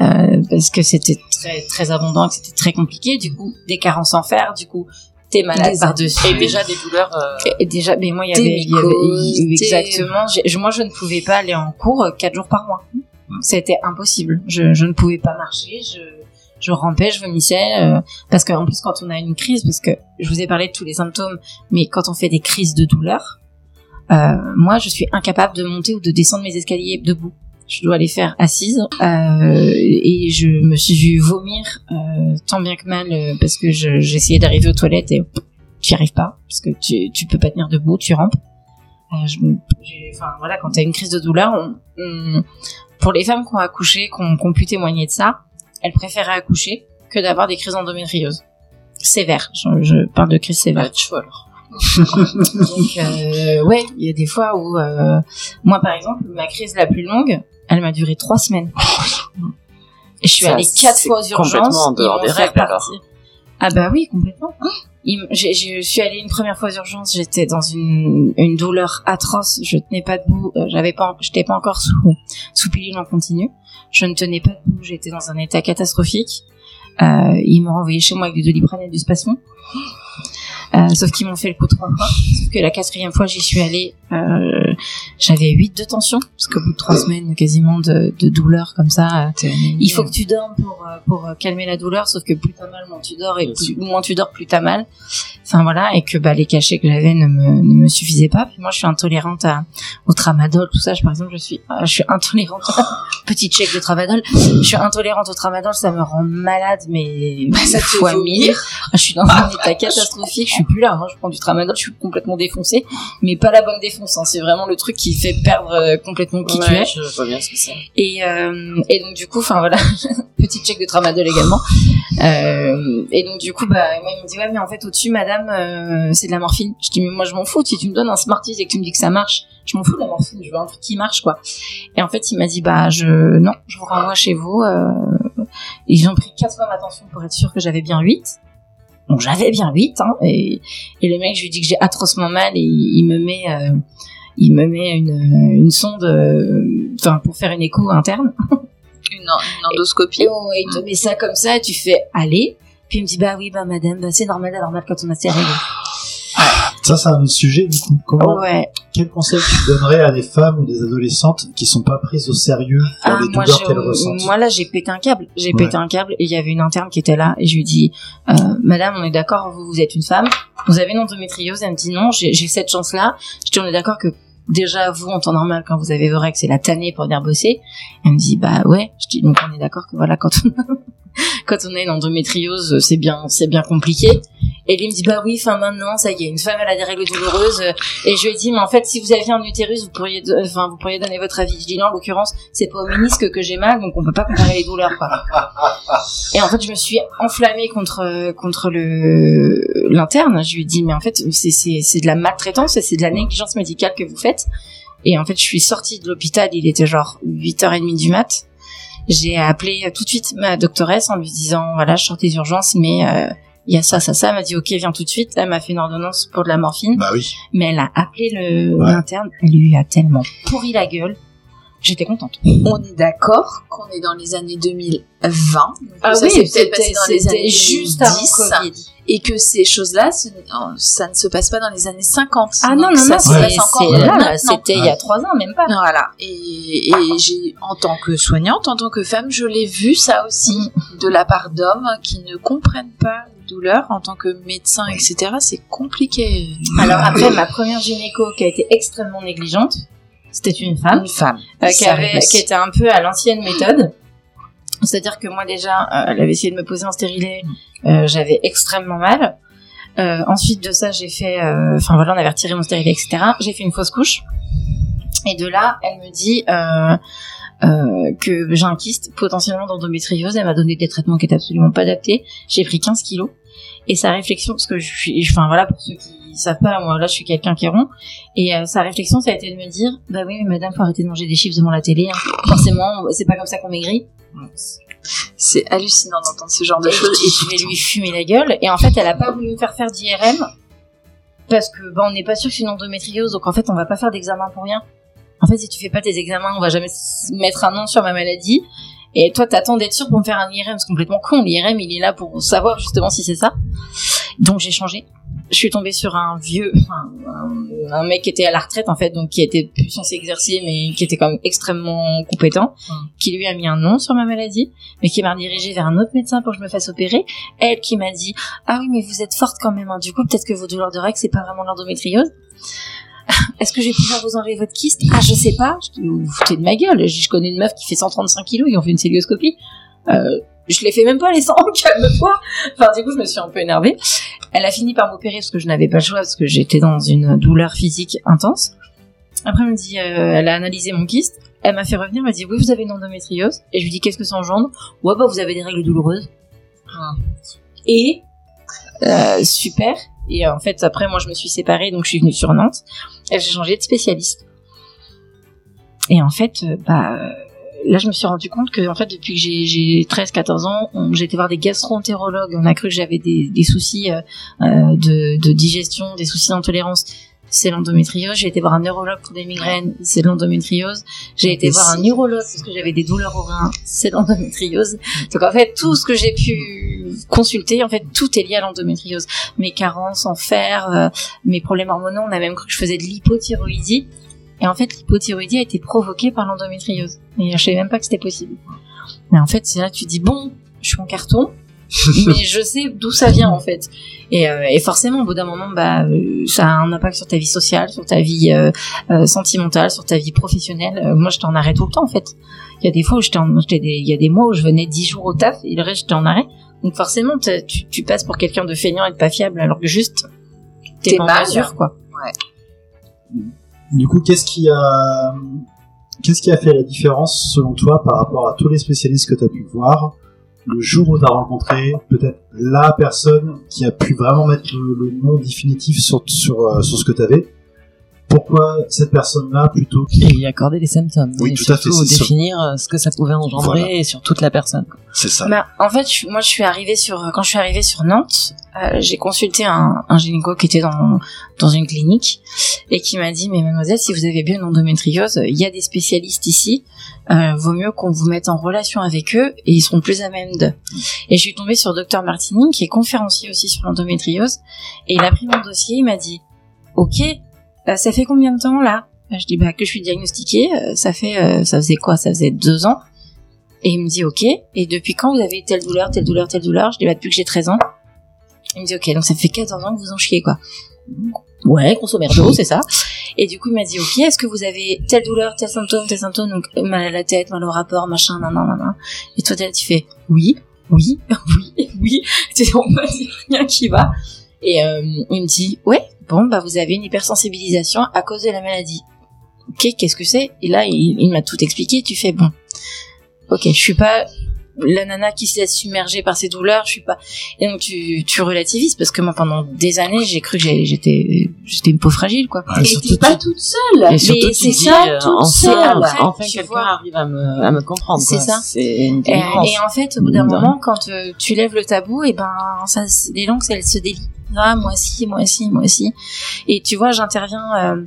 Euh, parce que c'était très très abondant, que c'était très compliqué. Du coup, des carences en fer. Du coup, t'es malade Des par-dessus. Et déjà des douleurs. euh, Et déjà, mais moi, il y avait, il y avait- il- exactement. Moi, je ne pouvais pas aller en cours euh, quatre jours par mois. C'était impossible. Je, je ne pouvais pas marcher. Je, je rampais, je vomissais. euh, parce qu'en plus, quand on a une crise, parce que je vous ai parlé de tous les symptômes, mais quand on fait des crises de douleur, euh, moi, je suis incapable de monter ou de descendre mes escaliers debout. Je dois les faire assise euh, et je me suis vue vomir euh, tant bien que mal euh, parce que je- j'essayais d'arriver aux toilettes et tu n'y arrives pas parce que tu tu peux pas tenir debout, tu rampes. Euh, je enfin voilà, quand t'as une crise de douleur, on- on- pour les femmes qui ont accouché, qui ont, qui ont pu témoigner de ça, elles préféraient accoucher que d'avoir des crises d'endométriose sévères. Je, je parle de crise sévère. bah, tu vois, alors. Donc euh, ouais, il y a des fois où euh, moi par exemple, ma crise la plus longue, elle m'a duré trois semaines. Et je suis allée quatre fois aux urgences. complètement en dehors des règles, alors. Ah bah oui, complètement. J'ai- Je suis allée une première fois aux urgences, j'étais dans une, une douleur atroce, je tenais pas debout, euh, j'avais pas, j'étais pas encore sous, sous pilule en continu, je ne tenais pas debout, j'étais dans un état catastrophique. Euh, ils m'ont renvoyé chez moi avec du doliprane et du spasmon. Euh, sauf qu'ils m'ont fait le coup trois fois. Sauf que la quatrième fois, j'y suis allée, euh, j'avais 8 de tension, parce qu'au bout de trois semaines quasiment de, de douleur comme ça, euh, il faut que tu dormes pour, euh, pour euh, calmer la douleur, sauf que plus t'as mal, moins tu dors, et plus, moins tu dors, plus t'as mal. Enfin voilà, et que bah, les cachets que j'avais ne me, ne me suffisaient pas. Puis moi, je suis intolérante à, au tramadol, tout ça. Je, par exemple, je suis, euh, je suis intolérante. Petit chèque de tramadol. Je suis intolérante au tramadol, ça me rend malade, mais ça te fait fois mille. Je suis dans un état catastrophique. Je suis plus là. hein. Je prends du tramadol, je suis complètement défoncée, mais pas la bonne défonce. hein. C'est vraiment le truc qui fait perdre euh, complètement qui tu es. Je vois bien ce que c'est. Et, euh, et donc du coup, enfin voilà, petit check de tramadol également. Euh, et donc du coup, bah moi il me dit ouais mais en fait au-dessus, madame, euh, c'est de la morphine. Je dis mais moi je m'en fous. Si tu me donnes un Smarties et que tu me dis que ça marche, je m'en fous de la morphine. Je veux un truc qui marche quoi. Et en fait il m'a dit bah je non, je vous renvoie chez vous. Euh, ils ont pris quatre fois ma tension pour être sûr que j'avais bien 8 Donc j'avais bien 8 hein, et, et le mec je lui dis que j'ai atrocement mal et il, me met euh, il me met une, une sonde enfin pour faire une écho interne Une, une endoscopie. et on, il te met ça comme ça et tu fais aller puis il me dit bah oui bah madame bah c'est normal c'est normal quand on a ses règles. Ça, c'est un autre sujet, du coup. Comment, ouais. quel conseil tu donnerais à des femmes ou des adolescentes qui sont pas prises au sérieux pour Ah, les douleurs qu'elles ressentent? moi là j'ai pété un câble. J'ai Ouais. pété un câble et il y avait une interne qui était là et je lui dis euh, madame on est d'accord vous vous êtes une femme. Vous avez une endométriose. Elle me dit non j'ai j'ai cette chance là je dis on est d'accord que déjà vous en temps normal quand vous avez vos règles c'est la tannée pour venir bosser. Elle me dit bah ouais je dis donc on est d'accord que voilà quand on quand on a une endométriose c'est bien c'est bien compliqué. Et lui me dit bah oui enfin maintenant ça y est une femme elle a des règles douloureuses. Et je lui ai dit mais en fait si vous aviez un utérus vous pourriez do- enfin vous pourriez donner votre avis. Je dis non en l'occurrence c'est pas au ménisque que j'ai mal donc on peut pas comparer les douleurs quoi. Et en fait je me suis enflammée contre contre l'interne. Je lui ai dit mais en fait c'est c'est de la maltraitance c'est de la négligence médicale que vous faites et en fait je suis sortie de l'hôpital il était genre 8h30 du mat j'ai appelé tout de suite ma doctoresse en lui disant voilà je sors des urgences mais euh, il y a ça ça ça elle m'a dit ok viens tout de suite elle m'a fait une ordonnance pour de la morphine Bah oui. mais elle a appelé le Ouais. l'interne, elle lui a tellement pourri la gueule. J'étais contente. On est d'accord qu'on est dans les années 2020. Ah ça s'est peut-être passé dans les années juste 10, avant Covid. Et que ces choses-là, ça ne se passe pas dans les années 50. Ah non, non, ça non, se c'est passe encore là, c'était il y a trois ans, même pas. Voilà. Et, et j'ai, en tant que soignante, en tant que femme, je l'ai vu ça aussi Mm. de la part d'hommes qui ne comprennent pas les douleurs. En tant que médecin, etc., c'est compliqué. Alors après, ma première gynéco qui a été extrêmement négligente, c'était une femme. Une femme. euh, qui, avait, qui était un peu à l'ancienne méthode. C'est-à-dire que moi déjà, euh, elle avait essayé de me poser un stérilet, euh, j'avais extrêmement mal. Euh, ensuite de ça, j'ai fait, enfin voilà, on avait retiré mon stérilet, etc. J'ai fait une fausse couche. Et de là, elle me dit, euh, que j'ai un kyste potentiellement d'endométriose. Elle m'a donné des traitements qui étaient absolument pas adaptés. J'ai pris 15 kilos. Et sa réflexion, parce que je suis, enfin voilà, pour ceux qui savent pas, moi là je suis quelqu'un qui est rond. Et euh, sa réflexion, ça a été de me dire, bah oui, mais madame, faut arrêter de manger des chips devant la télé. hein. Forcément, c'est pas comme ça qu'on maigrit. C'est hallucinant d'entendre ce genre de Et choses. je vais lui fumer la gueule. Et en fait, elle a pas voulu me faire faire d'IRM parce que bah, on n'est pas sûr que c'est une endométriose. Donc en fait, on va pas faire d'examen pour rien. En fait, si tu fais pas tes examens, on va jamais mettre un nom sur ma maladie. Et toi, t'attends d'être sûr pour me faire un IRM. C'est complètement con. L'IRM, il est là pour savoir justement si c'est ça. Donc j'ai changé. Je suis tombée sur un vieux, un, un mec qui était à la retraite en fait, donc qui était plus censé exercer, mais qui était quand même extrêmement compétent, qui lui a mis un nom sur ma maladie, mais qui m'a redirigée vers un autre médecin pour que je me fasse opérer. Elle qui m'a dit ah oui mais vous êtes forte quand même. hein. Du coup peut-être que vos douleurs de règles c'est pas vraiment l'endométriose. Est-ce que je vais pouvoir vous enlever votre kyste? Ah je sais pas. Je dis, vous vous foutez de ma gueule. Je, je connais une meuf qui fait 135 kilos, ils ont fait une célioscopie. Euh, je l'ai fait même pas les 100, calme-toi. Enfin du coup je me suis un peu énervée. Elle a fini par m'opérer parce que je n'avais pas le choix parce que j'étais dans une douleur physique intense. Après elle me dit, euh, elle a analysé mon kyste. Elle m'a fait revenir, elle m'a dit oui vous avez une endométriose. Et je lui dis qu'est-ce que ça engendre? Ouais bah vous avez des règles douloureuses. Et euh, super. Et euh, en fait, après, moi, je me suis séparée, donc je suis venue sur Nantes. J'ai changé de spécialiste. Et en fait, bah, là, je me suis rendu compte que, en fait, depuis que j'ai, j'ai 13-14 ans, j'ai été voir des gastro-entérologues. On a cru que j'avais des, des soucis euh, euh, de, de digestion, des soucis d'intolérance. C'est l'endométriose. J'ai été voir un neurologue pour des migraines. C'est l'endométriose. J'ai été voir un neurologue parce que j'avais des douleurs au rein. C'est l'endométriose. Donc en fait, tout ce que j'ai pu consulter, en fait, tout est lié à l'endométriose. Mes carences en fer, euh, mes problèmes hormonaux, on a même cru que je faisais de l'hypothyroïdie. Et en fait, l'hypothyroïdie a été provoquée par l'endométriose. Et je savais même pas que c'était possible. Mais en fait, c'est là que tu dis, bon, je suis en carton, mais je sais d'où ça vient, en fait. Et, euh, et forcément, au bout d'un moment, bah, euh, ça a un impact sur ta vie sociale, sur ta vie euh, euh, sentimentale, sur ta vie professionnelle. Moi, j'étais en arrêt tout le temps, en fait. Il y a des fois où j'étais en, j'étais des, il y a des mois où je venais dix jours au taf et le reste j'étais en arrêt. Donc forcément, tu, tu passes pour quelqu'un de feignant et de pas fiable, alors que juste, t'es T'es pas en mesure, quoi. Du coup, qu'est-ce qui a, qu'est-ce qui a fait la différence selon toi par rapport à tous les spécialistes que tu as pu voir? Le jour où tu as rencontré peut-être la personne qui a pu vraiment mettre le, nom définitif sur, sur, euh, sur ce que tu avais Pourquoi cette personne-là plutôt Et y accorder les symptômes. Oui, et tout à fait, définir euh, ce que ça pouvait engendrer Voilà. et sur toute la personne. C'est ça. Bah, en fait, moi, je suis arrivée sur, quand je suis arrivée sur Nantes, euh, j'ai consulté un, un gynéco qui était dans, dans une clinique et qui m'a dit, mais mademoiselle, si vous avez bien une endométriose, il y a des spécialistes ici, euh, vaut mieux qu'on vous mette en relation avec eux et ils seront plus à même de. Et je suis tombée sur Docteur Martini, qui est conférencier aussi sur l'endométriose, et il a pris mon dossier, il m'a dit, ok, euh, ça fait combien de temps là? Euh, Je dis, bah, que je suis diagnostiquée, euh, ça fait, ça faisait quoi? Ça faisait deux ans. Et il me dit ok. Et depuis quand vous avez telle douleur, telle douleur, telle douleur? Je dis bah depuis que j'ai 13 ans. Il me dit ok, donc ça fait 14 ans que vous en chiez quoi. Ouais, grosso merdo, c'est ça. Et du coup il m'a dit ok, est-ce que vous avez telle douleur, tel symptôme, tel symptôme, donc mal à la tête, mal au rapport, machin, nan nan nan. Et toi tu fais oui, oui, oui, oui. Tu sais, on rien qui va. Et il me dit ouais, bon bah vous avez une hypersensibilisation à cause de la maladie. Ok, qu'est-ce que c'est? Et là il, il m'a tout expliqué. Tu fais bon ok, je suis pas la nana qui se laisse submerger par ses douleurs, je suis pas. Et donc tu, tu relativises parce que moi pendant des années j'ai cru que j'ai- j'étais j'étais une peau fragile quoi. Ouais, Et surtout, t'es pas tu- toute seule. Et surtout, Mais tu c'est dis, ça, euh, toute enfin, seule. enfin, quelqu'un vois. arrive à me, à me comprendre. C'est quoi. ça. C'est une Et, en fait, au bout d'un moment, quand euh, tu lèves le tabou, et ben ça, les langues elles se délient. Ah moi aussi, moi aussi, moi aussi. Et tu vois, j'interviens. Euh,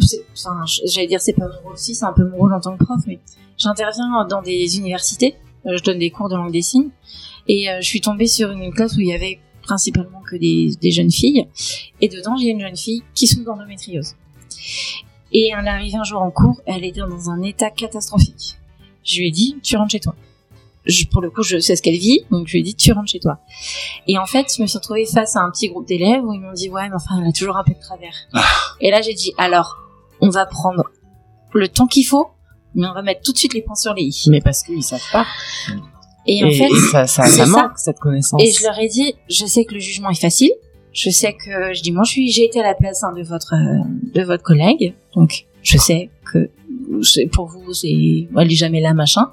c'est- enfin, j'allais dire c'est pas mon rôle aussi, c'est un peu mon rôle en tant que prof, mais j'interviens dans des universités. Euh, je donne des cours de langue des signes et euh, je suis tombée sur une classe où il y avait principalement que des, des jeunes filles et dedans a une jeune fille qui souffre d'endométriose. Et elle est arrivée un jour en cours, elle était dans un état catastrophique. Je lui ai dit, tu rentres chez toi. Je, pour le coup, je sais ce qu'elle vit, donc je lui ai dit, tu rentres chez toi. Et en fait, je me suis retrouvée face à un petit groupe d'élèves où ils m'ont dit, ouais, mais enfin, elle a toujours un peu de travers. Et là, j'ai dit, alors, on va prendre le temps qu'il faut, mais on va mettre tout de suite les points sur les i. Mais parce qu'ils savent pas. Et, en fait, ça, ça, ça ça. manque, cette connaissance. et je leur ai dit, je sais que le jugement est facile. Je sais que, je dis, moi, je suis, j'ai été à la place hein, de votre, euh, de votre collègue. Donc, je sais que pour vous, c'est, elle est jamais là, machin.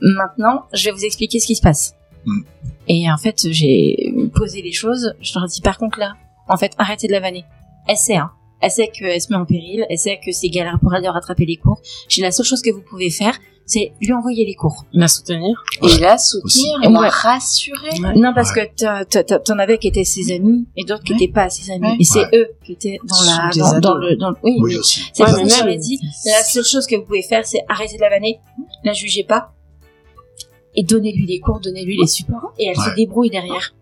Maintenant, je vais vous expliquer ce qui se passe. Mm. Et en fait, j'ai posé les choses. Je leur ai dit, par contre là, en fait, arrêtez de la vanner. Elle sait, hein. Elle sait qu'elle se met en péril. Elle sait que c'est galère pour elle de rattraper les cours. J'ai la seule chose que vous pouvez faire, c'est lui envoyer les cours. La soutenir. Et la soutenir, Aussi. et la Ouais. rassurer. Non, parce que t'en avais qui étaient ses amis et d'autres qui Ouais. n'étaient pas ses amis. Ouais. Et c'est Ouais. eux qui étaient dans la, sont des dans, dans ados. le, dans le- oui. Oui, aussi. C'est même- leur ai dit, la seule chose que vous pouvez faire, c'est arrêter de la vanner, la jugez pas, et donnez-lui les cours, donnez-lui les supports, et elle se débrouille derrière.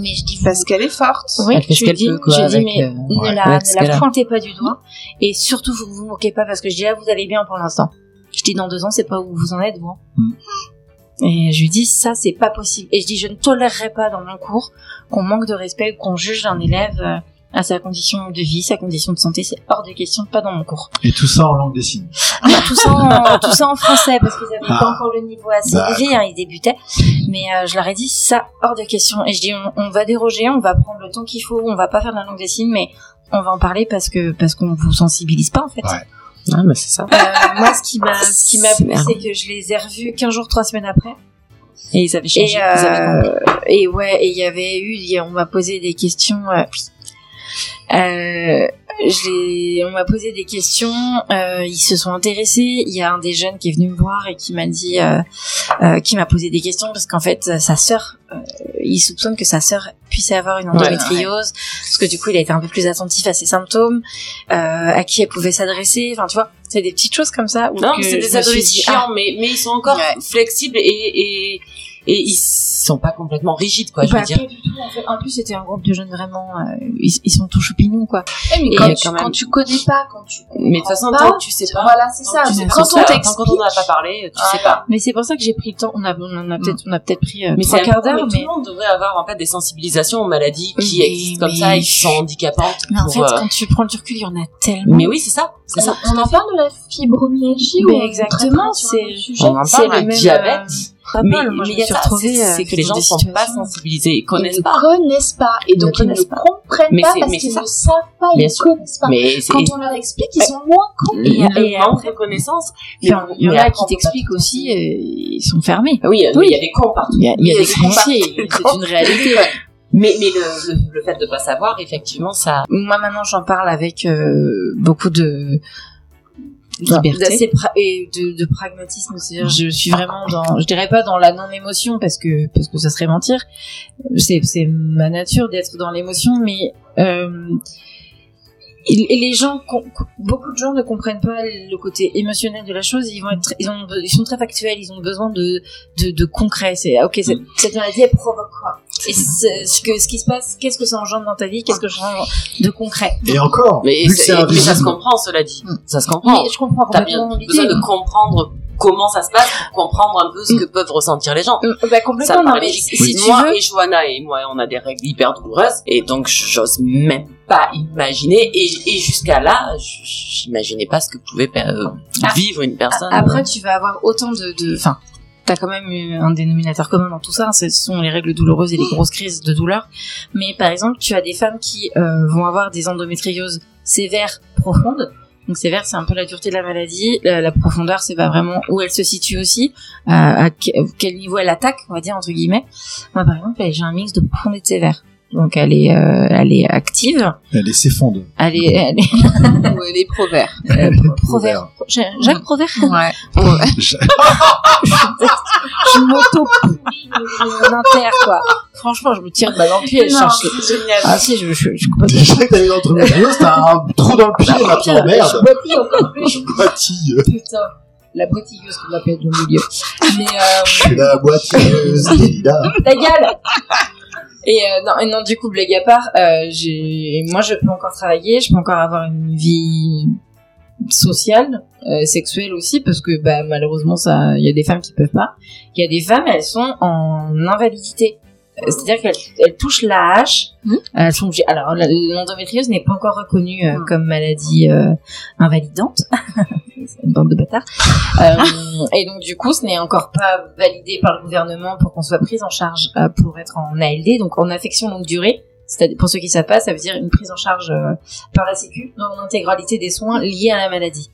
Mais je dis, vous, Parce qu'elle est forte. oui, Elle fait ce je qu'elle dis, peut, quoi, je dis, mais euh, ne ouais, la, ce ne la pointez pas du doigt, et surtout, vous vous moquez pas, parce que je dis, là, vous allez bien pour l'instant. Je dis, dans deux ans, c'est pas où vous en êtes, vous. hein. Mm. Et je lui dis, ça, c'est pas possible. Et je dis, je ne tolérerai pas dans mon cours qu'on manque de respect, qu'on juge un élève euh, à sa condition de vie, sa condition de santé. C'est hors de question, pas dans mon cours. Et tout ça en langue des signes. Mais tout ça en, tout ça en français, parce qu'ils avaient Ah. pas encore le niveau assez élevé, hein, ils débutaient. Mais euh, je leur ai dit, ça, hors de question. Et je dis, on, on va déroger, on va prendre le temps qu'il faut, on va pas faire de la langue des signes, mais on va en parler parce que parce qu'on vous sensibilise pas en fait. Ouais. Ah, bah, c'est ça. Euh, moi, ce qui m'a, ce qui m'a plu, merde. c'est que je les ai revus 15 jours, 3 semaines après. Et ils avaient Et, changé. ils avaient compris. euh, et ouais, et il y avait eu, on m'a posé des questions. Euh, euh, on m'a posé des questions. euh, ils se sont intéressés. Il y a un des jeunes qui est venu me voir et qui m'a dit, euh, euh, qui m'a posé des questions parce qu'en fait, sa sœur, il soupçonne que sa sœur puisse avoir une endométriose parce que du coup, il a été un peu plus attentif à ses symptômes, à qui elle pouvait s'adresser. Enfin, tu vois, c'est des petites choses comme ça. Où Non, c'est des dit, ah, adolescents, mais, mais ils sont encore Ouais. flexibles et, et, et ils sont pas complètement rigides, quoi, je bah, veux dire. pas du tout. En, fait. en plus, c'était un groupe de jeunes vraiment, euh, ils, ils sont tout choupinous, quoi. Eh, mais Et quand, quand tu, même- quand tu connais pas, quand tu Mais de toute façon, pas, tant que tu sais pas. voilà, c'est ça. sais quand on tant t'explique, qu'on en a pas parlé, tu sais pas. Mais c'est pour ça que j'ai pris le temps. On a, on peut-être, on a peut-être pris euh, Mais trois c'est quarts d'heure, mais mais. tout le monde devrait avoir en fait des sensibilisations aux maladies qui Mais- existent comme mais- ça et qui sont handicapantes. Mais en pour, fait, euh, quand tu prends le recul, il y en a tellement. Mais oui, c'est ça, c'est ça. on en parle de la fibromyalgie Mais ou on exactement, c'est- On le le même diabète. Euh, pas Mais mal. Moi, mais je il me y a suis ça, retrouvée, c'est euh, c'est que les gens des sont pas sensibilisés, ils Ils connaissent ne pas. connaissent pas et Ils donc ne ils ne comprennent Mais pas parce mais qu'ils ne savent pas, ils ne connaissent pas. Mais Quand on leur explique, ils sont moins cons. Et- et manque de connaissances. Il y en a qui t'expliquent aussi, euh, ils sont fermés. Oui, Oui. il y a des cons partout. Il y a, des cons c'est une réalité. Mais, mais le, le, le fait de pas savoir, effectivement, ça. Moi maintenant j'en parle avec euh, beaucoup de Liberté. d'assez pra- et de, de pragmatisme. C'est-à-dire je suis vraiment dans, je dirais pas dans la non émotion parce que parce que ça serait mentir. C'est c'est ma nature d'être dans l'émotion, mais euh, et, et les gens, beaucoup de gens ne comprennent pas le côté émotionnel de la chose. Ils vont être, ils ont, ils sont très factuels. Ils ont besoin de de, de concret. C'est ah, ok, cette, cette maladie elle provoque quoi? Et ce que ce qui se passe, qu'est-ce que ça engendre dans ta vie Qu'est-ce que ça engendre de concret Et encore, Mais, vu que mais ça se comprend, cela dit. Mm. Ça se comprend. Mais je comprends T'as bien besoin de comprendre comment ça se passe pour comprendre un peu ce que peuvent ressentir les gens. Euh, Bah Ça complètement. Non, paraît mais logique. si tu moi veux, et Johanna et moi, on a des règles hyper douloureuses et donc j'ose même pas imaginer. Et, et jusqu'à là, j'imaginais pas ce que pouvait euh, Ah. vivre une personne. Après, tu vas avoir autant de, de, enfin, t'as quand même un dénominateur commun dans tout ça. hein, Ce sont les règles douloureuses et les grosses crises de douleur. Mais par exemple, tu as des femmes qui euh, vont avoir des endométrioses sévères, profondes. Donc sévère, c'est un peu la dureté de la maladie. La, la profondeur, c'est pas vraiment où elle se situe aussi, euh, à que- quel niveau elle attaque, on va dire entre guillemets. Moi, par exemple, j'ai un mix de profonde et de sévère. Donc elle est, euh, elle est active. elle est s'effondre. Elle est, elle est Ou proverbes. euh, Provert. Jacques Provert. Ouais. Je- je m'auto mon inter quoi. Franchement, je me tire de balle dans le pied. Je cherche. c'est génial. Ah si, je, je, je, je Je sais que t'avais une endométriose, t'as un trou dans le pied maintenant, merde. Je boitille encore plus. Boitille. Putain. La boitilleuse qu'on l'appelle dans le milieu. Mais euh, C'est la boitilleuse, Lila. ta gueule et euh, non, non, du coup, blague à part, euh, j'ai, moi, je peux encore travailler, je peux encore avoir une vie sociale, euh, sexuelle aussi, parce que bah, malheureusement, ça, il y a des femmes qui peuvent pas. Il y a des femmes, elles sont en invalidité. Euh, C'est-à-dire qu'elles elles touchent la hache. Elles sont obligées- Alors, l'endométriose n'est pas encore reconnue euh, Mhm. comme maladie euh, invalidante. C'est une bande de bâtards. Euh, et donc, du coup, ce n'est encore pas validé par le gouvernement pour qu'on soit prise en charge euh, pour être en ALD, donc en affection longue durée. Pour ceux qui savent pas, ça veut dire une prise en charge euh, par la Sécu dans l'intégralité des soins liés à la maladie.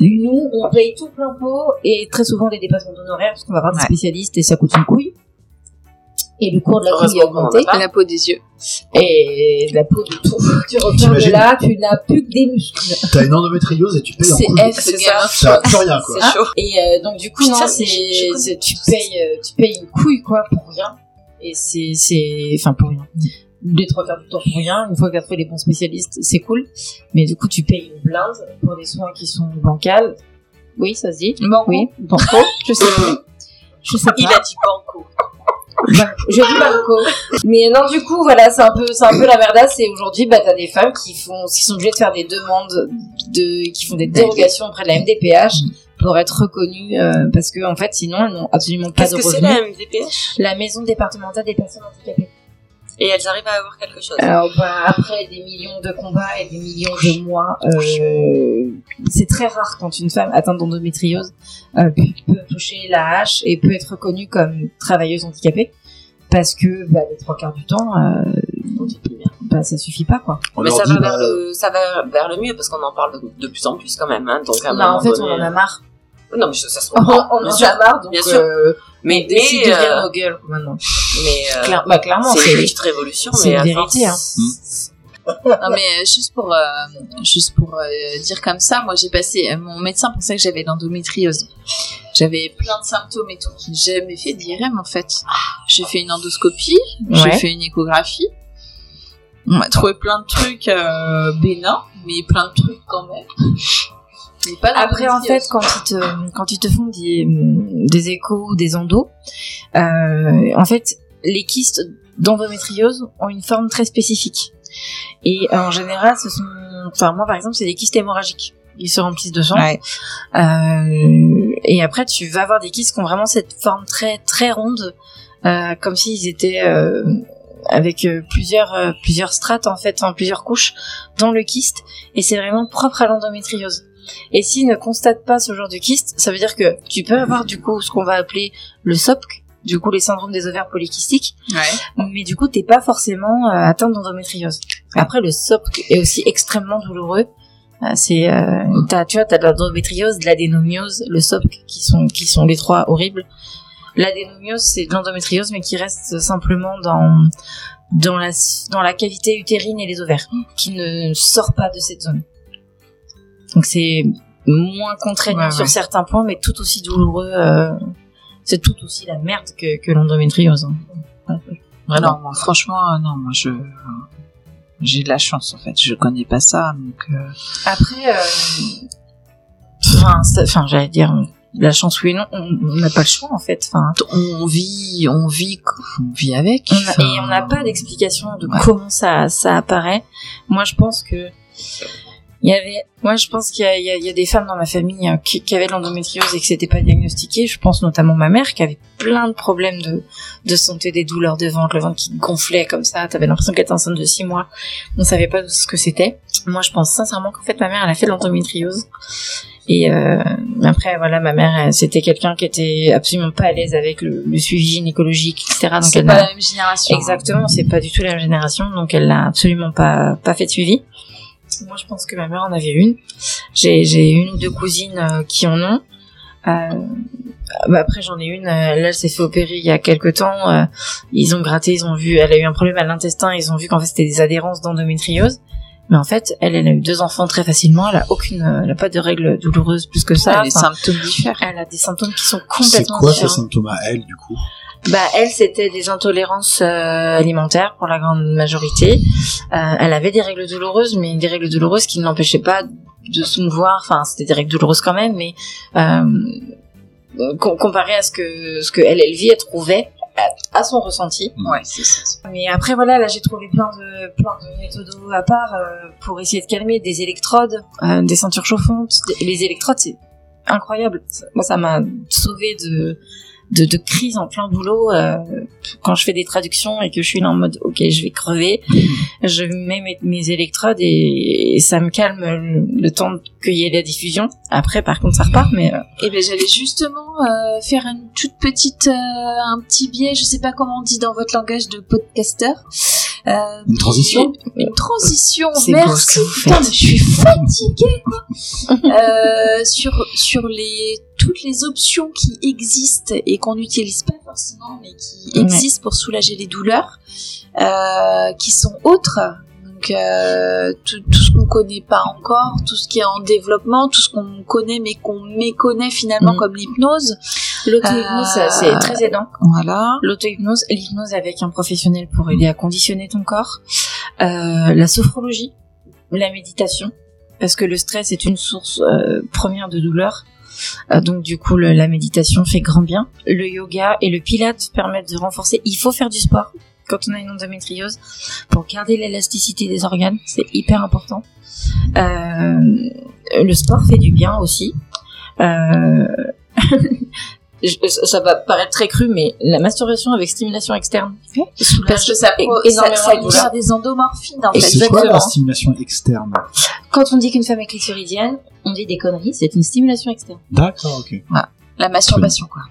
Nous, on paye tout plein pot et très souvent des dépassements d'honoraires parce qu'on va voir des Ouais. spécialistes et ça coûte une couille. Et le cours de la en a augmenté. pas. La peau des yeux. Et la peau de tout. Tu reviens de là, tu n'as plus que des muscles. T'as une endométriose et tu payes en C'est. F, C'est ça. Thrones. plus rien, quoi. C'est chaud. Et euh, donc du coup, Putain, non, c'est, tu payes, euh, tu payes une couille quoi pour rien. Et c'est, c'est, enfin pour rien. Les trois quarts du temps pour rien. Une fois que t'as trouvé les bons spécialistes, c'est cool. Mais du coup, tu payes une blinde pour des soins qui sont bancals. Oui, ça se dit. Bon, Oui, banco. Je sais plus. Je sais pas. Il a dit banco. Bah, je dis banco. Mais non, du coup, voilà, c'est un peu, c'est un peu la merdasse. Et aujourd'hui, bah, t'as des femmes qui font, qui sont obligées de faire des demandes de, qui font des dérogations auprès de la MDPH pour être reconnues, euh, parce que, en fait, sinon, elles n'ont absolument pas Qu'est-ce de que c'est revenus. la MDPH La maison départementale des personnes handicapées. Et elles arrivent à avoir quelque chose. Alors, bah, après des millions de combats et des millions de mois, euh, c'est très rare quand une femme atteinte d'endométriose euh, peut toucher la hache et peut être reconnue comme travailleuse handicapée. Parce que, bah, les trois quarts du temps, euh, bah, ça suffit pas, quoi. On Mais ça dit, va, bah, vers le, ça va vers le mieux parce qu'on en parle de, de plus en plus quand même. Hein, donc à un Bah, en fait, donné- on en a marre. Non, mais ça, ça se On, comprend. on bien en sûr. a marre, donc Bien sûr. euh, Mais, on décide mais, de dire euh, nos gueules, maintenant. mais euh, Claire- bah, clairement, c'est une petite révolution. mais une à vérité, force- Non mais euh, juste pour euh, juste pour euh, dire comme ça, moi j'ai passé euh, mon médecin pensait que j'avais l'endométriose. J'avais plein de symptômes et tout. J'ai jamais fait d'IRM en fait. J'ai fait une endoscopie, j'ai Ouais. fait une échographie. On m'a trouvé plein de trucs euh, bénins, mais plein de trucs quand même. Pas Après, en fait, quand ils te, quand ils te font des, des échos ou des endos, euh, en fait, les kystes d'endométriose ont une forme très spécifique. Et euh, en général, ce sont, enfin moi par exemple, c'est des kystes hémorragiques. Ils se remplissent de sang. Ouais. Euh, et après, tu vas avoir des kystes qui ont vraiment cette forme très très ronde, euh, comme s'ils étaient euh, avec plusieurs plusieurs strates en fait, en plusieurs couches dans le kyste. Et c'est vraiment propre à l'endométriose. Et s'ils ne constatent pas ce genre de kyste, ça veut dire que tu peux avoir du coup ce qu'on va appeler le SOPC, du coup les syndromes des ovaires polykystiques, Ouais. mais du coup t'es pas forcément euh, atteint d'endométriose. Après le SOPC est aussi extrêmement douloureux. Euh, c'est euh, t'as tu vois t'as de l'endométriose, de l'adénomiose, le SOPC qui sont qui sont les trois horribles. L'adénomiose c'est de l'endométriose mais qui reste simplement dans dans la dans la cavité utérine et les ovaires, qui ne sort pas de cette zone. Donc c'est moins contraignant Ouais, sur certains points, mais tout aussi douloureux. euh, c'est tout aussi la merde que, que l'endométriose. hein. Ouais. Non, moi, franchement, euh, non, moi je j'ai de la chance en fait. Je connais pas ça, donc. euh, Après, enfin, j'allais dire la chance oui et non, on n'a pas le choix en fait. Enfin, on vit, on vit, on vit avec. on a- enfin, et on n'a pas d'explication de Ouais. comment ça ça apparaît. Moi, je pense que il y avait, moi, je pense qu'il y y a- il y a des femmes dans ma famille euh, qui, qui avaient de l'endométriose et que c'était pas diagnostiqué. Je pense notamment ma mère qui avait plein de problèmes de de santé, des douleurs de ventre, le ventre qui gonflait comme ça. T'avais l'impression qu'elle était enceinte de six mois. On savait pas ce que c'était. Moi, je pense sincèrement qu'en fait, ma mère, elle a fait de l'endométriose. Et euh, après, voilà, ma mère, c'était quelqu'un qui était absolument pas à l'aise avec le, le suivi gynécologique, etc. Donc c'est pas n'a- la même génération. hein. Exactement, c'est pas du tout la même génération, donc elle l'a absolument pas pas fait de suivi. Moi, je pense que ma mère en avait une. J'ai j'ai une ou deux cousines euh, qui en ont. Euh, bah après, j'en ai une. euh, là, elle s'est fait opérer il y a quelques temps. euh, ils ont gratté, ils ont vu. Elle a eu un problème à l'intestin. Ils ont vu qu'en fait c'était des adhérences d'endométriose. Mais en fait, elle, elle a eu deux enfants très facilement. Elle a aucune, elle a pas de règles douloureuses plus que ça. Ça, les Enfin, symptômes diffèrent. elle a des symptômes qui sont C'est complètement quoi ces différents. symptômes à elle, du coup? Bah elle c'était des intolérances euh, alimentaires pour la grande majorité. Euh, elle avait des règles douloureuses, mais des règles douloureuses qui ne l'empêchaient pas de se mouvoir. Enfin c'était des règles douloureuses quand même, mais euh, com- comparé à ce que ce que elle elle vit, elle trouvait à, son ressenti. Ouais, c'est ça. Mais après voilà, là j'ai trouvé plein de plein de méthodes à part euh, pour essayer de calmer des électrodes, euh, des ceintures chauffantes. Des- Les électrodes c'est incroyable. Moi ça m'a sauvé de de, de crises en plein boulot euh, quand je fais des traductions et que je suis là en mode ok je vais crever je mets mes, mes électrodes et, et ça me calme le, le temps qu'il y ait la diffusion. Après par contre ça repart mais euh, Et ben j'allais justement euh, faire une toute petite, euh, un petit biais, je sais pas comment on dit dans votre langage de podcaster, Euh, Une transition Une transition, merci. Putain, je suis fatiguée, quoi. euh, sur, sur les, toutes les options qui existent et qu'on n'utilise pas forcément, mais qui Ouais. existent pour soulager les douleurs, euh, qui sont autres. Donc, euh, tout, tout ce qu'on connaît pas encore, tout ce qui est en développement, tout ce qu'on connaît mais qu'on méconnaît finalement Mm. comme l'hypnose. L'auto-hypnose, Euh, c'est très aidant. Voilà. L'auto-hypnose, l'hypnose avec un professionnel pour aider à conditionner ton corps. Euh, la sophrologie, la méditation, parce que le stress est une source euh, première de douleur. Euh, donc du coup, le- la méditation fait grand bien. Le yoga et le pilate permettent de renforcer. Il faut faire du sport quand on a une endométriose pour garder l'élasticité des organes. C'est hyper important. Euh, le sport fait du bien aussi. Euh, je- ça va paraître très cru, mais la masturbation avec stimulation externe Parce que ça, ça, ça libère des endomorphines, en Et fait. C'est quoi la stimulation externe Quand on dit qu'une femme est clitoridienne, on dit des conneries, c'est une stimulation externe. D'accord, ok. La masturbation, quoi.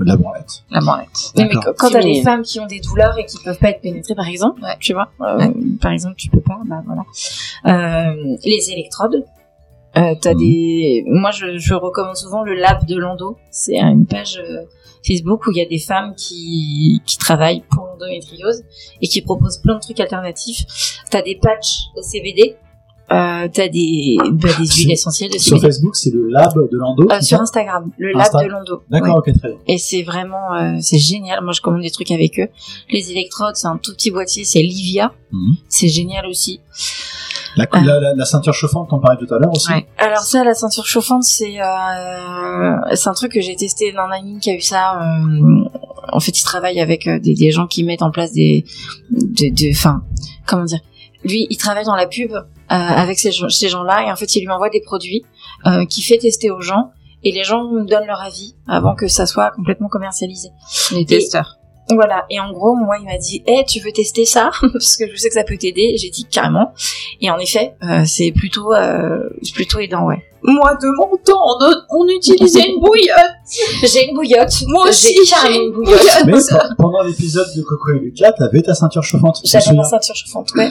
La branlette. La branlette. Mais quand- t'as des femmes qui ont des douleurs et qui peuvent pas être pénétrées, par exemple, Ouais. tu vois, euh, Ouais. par exemple, tu peux pas, bah voilà. Euh, les électrodes. Euh, t'as Mhm. des, moi je, je recommande souvent le lab de Lando. C'est une page Facebook où il y a des femmes qui qui travaillent pour l'endométriose et qui proposent plein de trucs alternatifs. T'as des patchs au CBD. Euh, t'as des, bah, des Sur- huiles essentielles de Sur. Facebook, c'est le lab de Lando. Euh, sur Instagram, le lab Insta. de Lando. D'accord, ok, très bien. Et c'est vraiment, euh, c'est génial. Moi, je commande des trucs avec eux. Les électrodes, c'est un tout petit boîtier, c'est Livia. Mhm. C'est génial aussi. La, la, la, la ceinture chauffante, t'en parlais tout à l'heure aussi. Ouais. Alors ça, la ceinture chauffante, c'est euh, c'est un truc que j'ai testé dans un ami qui a eu ça. euh, en fait, il travaille avec euh, des, des gens qui mettent en place des, de, de, enfin, comment dire. Lui, il travaille dans la pub euh, avec ces, ces gens-là et en fait, il lui envoie des produits euh, qu'il fait tester aux gens et les gens nous donnent leur avis avant que ça soit complètement commercialisé. Les testeurs. Voilà. Et en gros, moi, il m'a dit, eh, tu veux tester ça? Parce que je sais que ça peut t'aider. J'ai dit carrément. Et en effet, euh, c'est plutôt, euh, c'est plutôt aidant, ouais. Moi, de mon temps, on, on utilisait une bouillotte. J'ai une bouillotte. Moi aussi, J'ai une une bouillotte. Mais pe- pendant l'épisode de Coco et Lucas, t'avais ta ceinture chauffante. J'avais ma ceinture chauffante, ouais.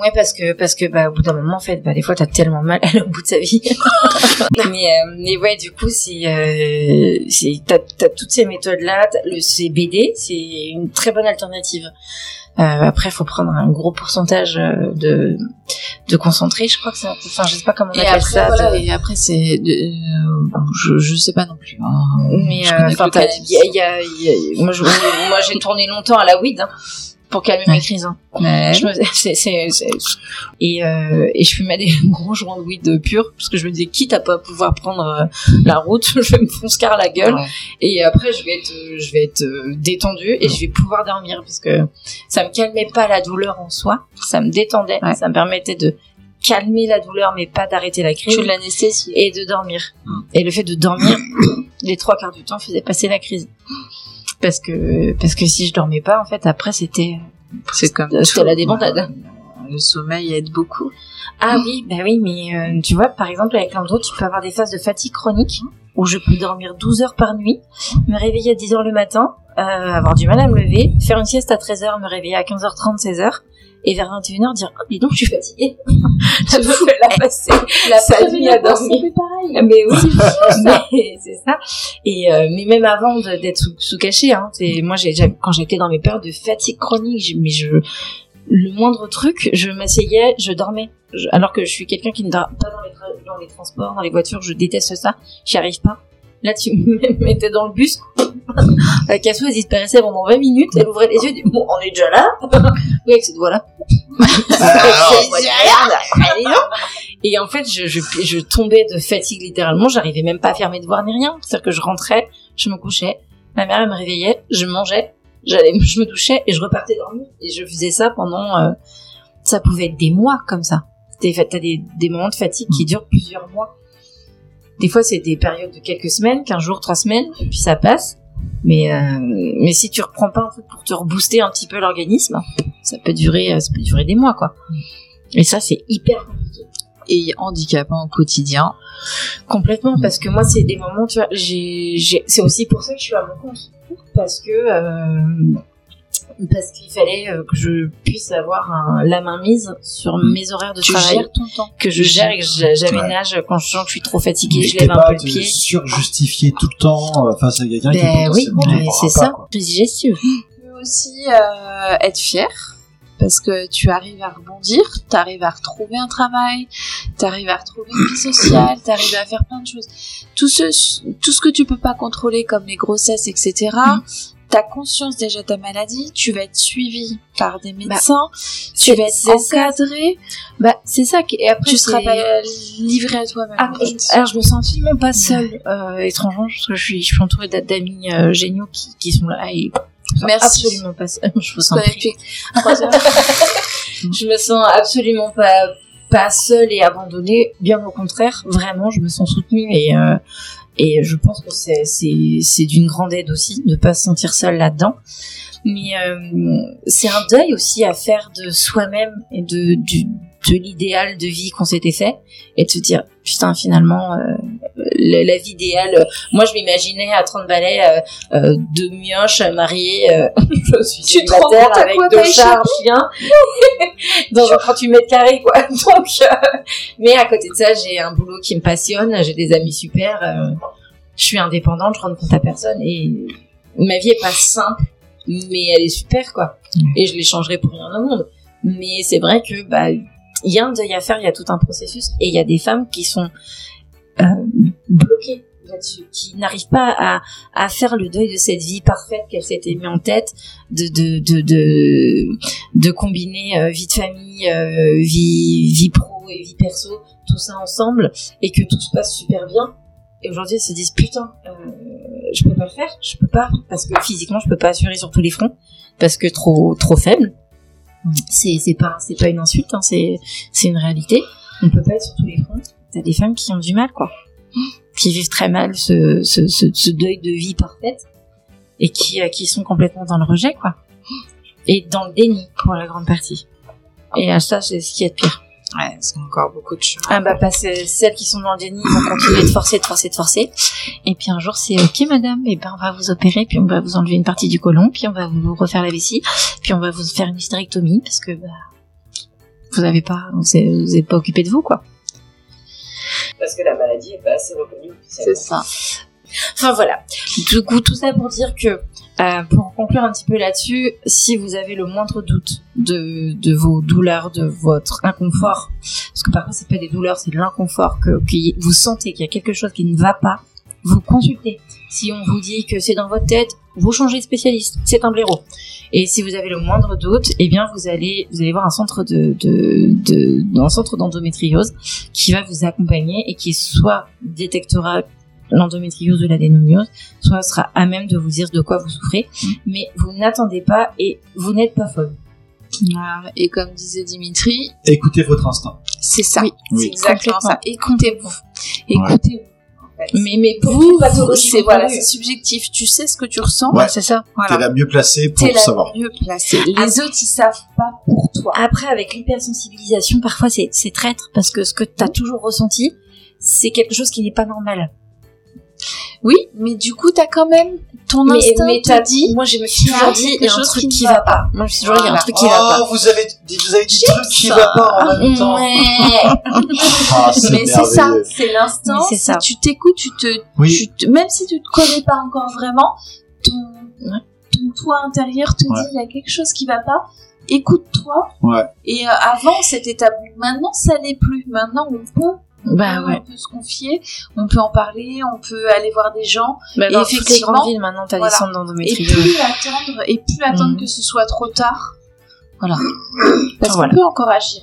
Ouais, parce que, parce que, bah, au bout d'un moment, en fait, bah, des fois, t'as tellement mal à au bout de sa vie. mais, euh, mais ouais, du coup, c'est, euh, t'as, t'as toutes ces méthodes-là. Le CBD, c'est une très bonne alternative. Euh, après, faut prendre un gros pourcentage euh, de, de concentré. Je crois que c'est, enfin, je sais pas comment on Et appelle après, ça. voilà, de- et après, c'est, euh, bon, je, je sais pas non plus. hein. Mais euh, il il il moi, j'ai tourné longtemps à la weed hein, pour calmer mes crises. hein. Ouais. Je me- et, euh, et je fumais des gros joints de weed pur parce que je me disais quitte à pas pouvoir prendre euh, la route, je vais me foncer car la gueule Ouais. et après je vais être, euh, je vais être détendue et je vais pouvoir dormir parce que ça me calmait pas la douleur en soi, ça me détendait, Ouais. ça me permettait de calmer la douleur mais pas d'arrêter la crise Tu l'anesthésie. et de dormir. Et le fait de dormir, les trois quarts du temps, faisait passer la crise. Parce que, parce que si je dormais pas, en fait, après, c'était, C'est comme c'était la débandade. Le sommeil aide beaucoup. Ah oui, bah oui, mais euh, tu vois, par exemple, avec l'endo, tu peux avoir des phases de fatigue chronique où je peux dormir 12 heures par nuit, me réveiller à 10 heures le matin, euh, avoir du mal à me lever, faire une sieste à 13 heures, me réveiller à 15h30, 16h, et vers 21h dire, oh, dis donc, je suis fatiguée. Ça me fait la passer la sa nuit à dormir. Mais oui, mais c'est ça. Et euh, mais même avant d'être sous, sous cachet, hein, moi j'ai quand j'étais dans mes périodes de fatigue chronique, mais je le moindre truc, je m'asseyais, je dormais. Je- alors que je suis quelqu'un qui ne dort pas dans les, tra- dans les transports, dans les voitures, je déteste ça, j'y arrive pas. Là, tu me mettais dans le bus, la cassou, elle disparaissait pendant 20 minutes, elle ouvrait les yeux, elle dit, bon, on est déjà là. oui, avec cette voix-là. Et en fait, je, je, je tombais de fatigue littéralement, j'arrivais même pas à faire mes devoirs ni rien. C'est-à-dire que je rentrais, je me couchais, ma mère elle me réveillait, je mangeais, j'allais, je me douchais et je repartais dormir. Et je faisais ça pendant, euh, ça pouvait être des mois comme ça. T'as des, des moments de fatigue qui durent plusieurs mois. Des fois, c'est des périodes de quelques semaines, 15 jours, 3 semaines, et puis ça passe. Mais, euh, mais si tu reprends pas un truc pour te rebooster un petit peu l'organisme, ça peut durer, euh, ça peut durer des mois, quoi. Et ça, c'est hyper compliqué. Et handicapant au quotidien. Complètement, parce que moi, c'est des moments, tu vois, j'ai, c'est aussi pour ça que je suis à mon compte. Parce que, euh, parce qu'il fallait euh, que je puisse avoir un- la main mise sur mes horaires de Tu travail, gères ton temps. que je gère et que j'a- j'aménage quand je sens que je suis trop fatiguée, je N'hésitez lève un pas peu le pied. surjustifier tout le temps euh, face à quelqu'un qui Ben oui, mais c'est ça, quoi. prise digestive. Tu peux aussi euh, être fier parce que tu arrives à rebondir, tu arrives à retrouver un travail, tu arrives à retrouver une vie sociale, tu arrives à faire plein de choses. Tout ce, tout ce que tu peux pas contrôler comme les grossesses, etc. T'as conscience déjà de ta maladie, tu vas être suivi par des médecins, tu vas être encadré, Bah, c'est ça qui, et après, tu seras pas livré à toi-même. Ah, alors je me sens absolument pas seule, euh, étrangement, parce que je suis, je suis entourée d'a- d'amis euh, géniaux qui, qui sont là et Merci. absolument pas. Je vous. Je me sens absolument pas pas seule et abandonnée. Bien au contraire, vraiment, je me sens soutenue et euh, et je pense que c'est d'une grande aide aussi de pas se sentir seule là-dedans. Mais euh, c'est un deuil aussi à faire de soi-même et de de l'idéal de vie qu'on s'était fait et de se dire putain finalement euh, la, la vie idéale euh, moi je m'imaginais à 30 balais euh, deux mioches mariées je suis Tu te rends compte avec quoi deux chats un chien. Dans un 38 mètres carrés quoi. Donc mais à côté de ça j'ai un boulot qui me passionne j'ai des amis super je suis indépendante je rends compte à personne et ma vie est pas simple mais elle est super quoi. Et je les changerai pour rien au monde. Mais c'est vrai que bah il y a un deuil à faire il y a tout un processus et il y a des femmes qui sont euh, bloquées là-dessus qui n'arrivent pas à, à faire le deuil de cette vie parfaite qu'elles s'étaient mis en tête de de de de, de combiner euh, vie de famille euh, vie vie pro et vie perso tout ça ensemble et que tout se passe super bien. Et aujourd'hui elles se disent putain euh, je peux pas le faire je peux pas parce que physiquement je peux pas assurer sur tous les fronts parce que trop trop faible c'est c'est pas c'est pas une insulte hein, c'est c'est une réalité. On peut pas être sur tous les fronts. T'as des femmes qui ont du mal quoi. Qui vivent très mal ce ce, ce, deuil de vie parfaite et qui euh, qui sont complètement dans le rejet quoi. Et dans le déni pour la grande partie. Et à ça c'est ce qui est pire Ouais, c'est encore beaucoup de chemin. ah bah parce que celles qui sont dans le déni vont continuer de forcer, de forcer, de forcer. Et puis un jour c'est ok madame, et ben on va vous opérer, puis on va vous enlever une partie du côlon, puis on va vous refaire la vessie, puis on va vous faire une hystérectomie parce que bah vous avez pas, vous êtes, vous êtes pas occupé de vous quoi. Parce que la maladie est pas assez reconnue C'est ça. Enfin voilà. Du coup, tout ça pour dire que, euh, pour conclure un petit peu là-dessus, si vous avez le moindre doute de, de vos douleurs, de votre inconfort, parce que parfois c'est pas des douleurs, c'est de l'inconfort, que, vous sentez qu'il y a quelque chose qui ne va pas, vous consultez. Si on vous dit que c'est dans votre tête, vous changez de spécialiste, c'est un blaireau. Et si vous avez le moindre doute, eh bien vous allez vous allez voir un centre de, de, de un centre d'endométriose qui va vous accompagner et qui soit détectera l'endométriose ou l'adénomiose, soit sera à même de vous dire de quoi vous souffrez, mais vous n'attendez pas et vous n'êtes pas folle. Voilà. Et comme disait Dimitri, Écoutez votre instinct. c'est ça. Oui, c'est oui. exactement complètement. ça. Écoutez-vous. Écoutez-vous. Mais mais pour Vous, c'est voilà, c'est subjectif. Tu sais ce que tu ressens. Ouais. c'est ça. Voilà. T'es la mieux placée pour T'es la savoir. mieux placée. Les autres, ils savent pas pour toi. Après, avec l'hypersensibilisation, parfois c'est c'est traître parce que ce que tu as toujours ressenti, c'est quelque chose qui n'est pas normal. Oui, mais du coup, t'as quand même ton mais instinct mais te t'as dit. moi je me suis toujours dit il y a quelque un chose truc qui va pas. Moi je me suis toujours dit il y a un Voilà. truc qui va pas. Oh, vous avez dit, vous avez dit truc qui va pas en même temps. Ouais. Ah, c'est Mais c'est ça, c'est l'instant. Mais c'est ça. tu t'écoutes, tu te, même si tu te connais pas encore vraiment, ton, ton toi intérieur te dit il y a quelque chose qui va pas. Écoute-toi. Ouais. Et euh, avant, c'était tabou. Maintenant, ça n'est plus. Maintenant, on peut. Bah on peut se confier, on peut en parler, on peut aller voir des gens Bah, Et dans toutes les effectivement, villes maintenant t'as voilà. des centres et d'endométriose. plus attendre et plus attendre Mhm. que ce soit trop tard. Voilà. Parce Voilà. qu'on peut encore agir.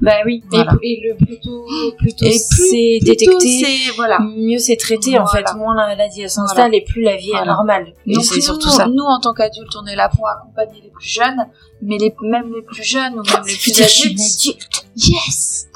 Bah oui. Et- Voilà. Et, le plus tôt, plus tôt Et c'est détecté, voilà. mieux c'est traité en fait. Moins la maladie elle s'installe et plus la vie est normale. Et Donc c'est nous, surtout ça. nous, en tant qu'adultes, on est là pour accompagner les plus jeunes, mais les, même les plus jeunes ou même les plus adultes, yes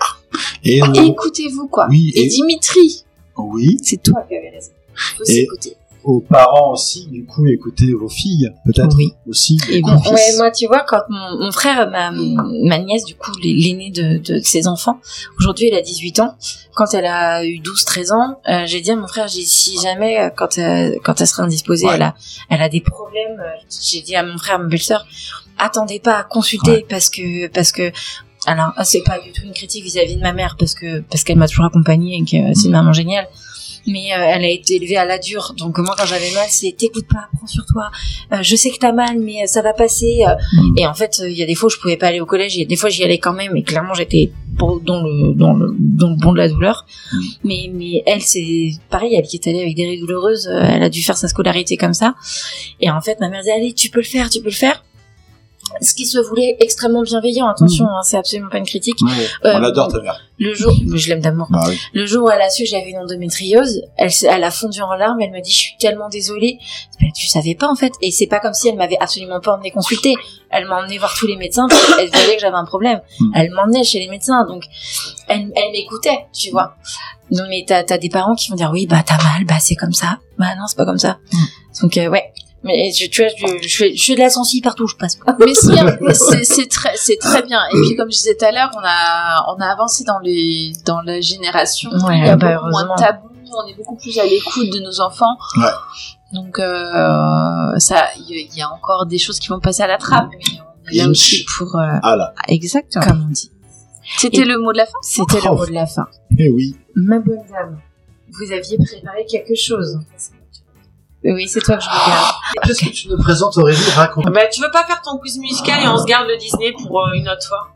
Et euh, Écoutez-vous, quoi. oui, Et et Dimitri, oui. c'est toi qui avais raison. Faut Et- s'écouter. aux parents aussi, du coup, écouter vos filles, peut-être Oui. aussi. Et bon, fils. ouais, moi, tu vois, quand mon, mon frère, ma, ma nièce, du coup, l'aînée de, de ses enfants, aujourd'hui, elle a 18 ans. Quand elle a eu 12, 13 ans, euh, j'ai dit à mon frère, j'ai si jamais, euh, quand, euh, quand elle sera indisposée, Ouais. elle a, elle a des problèmes, j'ai dit à mon frère, ma belle-sœur, attendez pas à consulter parce que, parce que, alors, ah, c'est pas du tout une critique vis-à-vis de ma mère parce que, parce qu'elle m'a toujours accompagnée et que c'est une maman géniale. Mais euh, elle a été élevée à la dure, donc moi quand j'avais mal, c'est t'écoutes pas, prends sur toi. Euh, je sais que t'as mal, mais euh, ça va passer. euh, Mm. et en fait, euh, il y a des fois où je pouvais pas aller au collège, et des fois j'y allais quand même, et clairement j'étais dans le, dans le, dans le bon de la douleur. Mm. Mais, mais elle, c'est pareil, elle qui est allée avec des raies douloureuses, elle a dû faire sa scolarité comme ça. Et en fait, ma mère dit, allez, tu peux le faire, tu peux le faire. Ce qui se voulait extrêmement bienveillant, attention, hein, c'est absolument pas une critique. Ouais, Euh, on adore ta mère. Le jour, je l'aime d'amour. Bah oui. Le jour où elle a su que j'avais une endométriose, elle, elle a fondu en larmes, elle m'a dit, je suis tellement désolée. Ben, tu savais pas, en fait. Et c'est pas comme si elle m'avait absolument pas emmené consulter. Elle m'a emmené voir tous les médecins, parce qu'elle voyait que j'avais un problème. Mm. Elle m'emmenait chez les médecins, donc elle, elle m'écoutait, tu vois. Non, mais t'as, t'as des parents qui vont dire, oui, bah, t'as mal, bah, c'est comme ça. Bah, non, c'est pas comme ça. Donc, euh, ouais. Mais je, tu vois, je, je, fais, je fais de la sensi partout où je passe. Mais si, hein, mais c'est très, c'est très bien. Et puis, comme je disais tout à l'heure, on a, on a avancé dans les, dans la génération. Ouais, il y a bah, beaucoup moins de tabous. On est beaucoup plus à l'écoute de nos enfants. Ouais. Donc, euh, ça, il y, a encore des choses qui vont passer à la trappe. Mais on est là aussi pour. euh, Ah là. Exactement. Comme on dit. C'était le mot de la fin? C'était Oh. le mot de la fin. Eh oui. Ma bonne dame, vous aviez préparé quelque chose. Oui, c'est toi que je regarde. Qu'est-ce que tu nous présentes, Aurélie? Raconte. Bah, tu veux pas faire ton quiz musical et on se garde le Disney pour euh, une autre fois?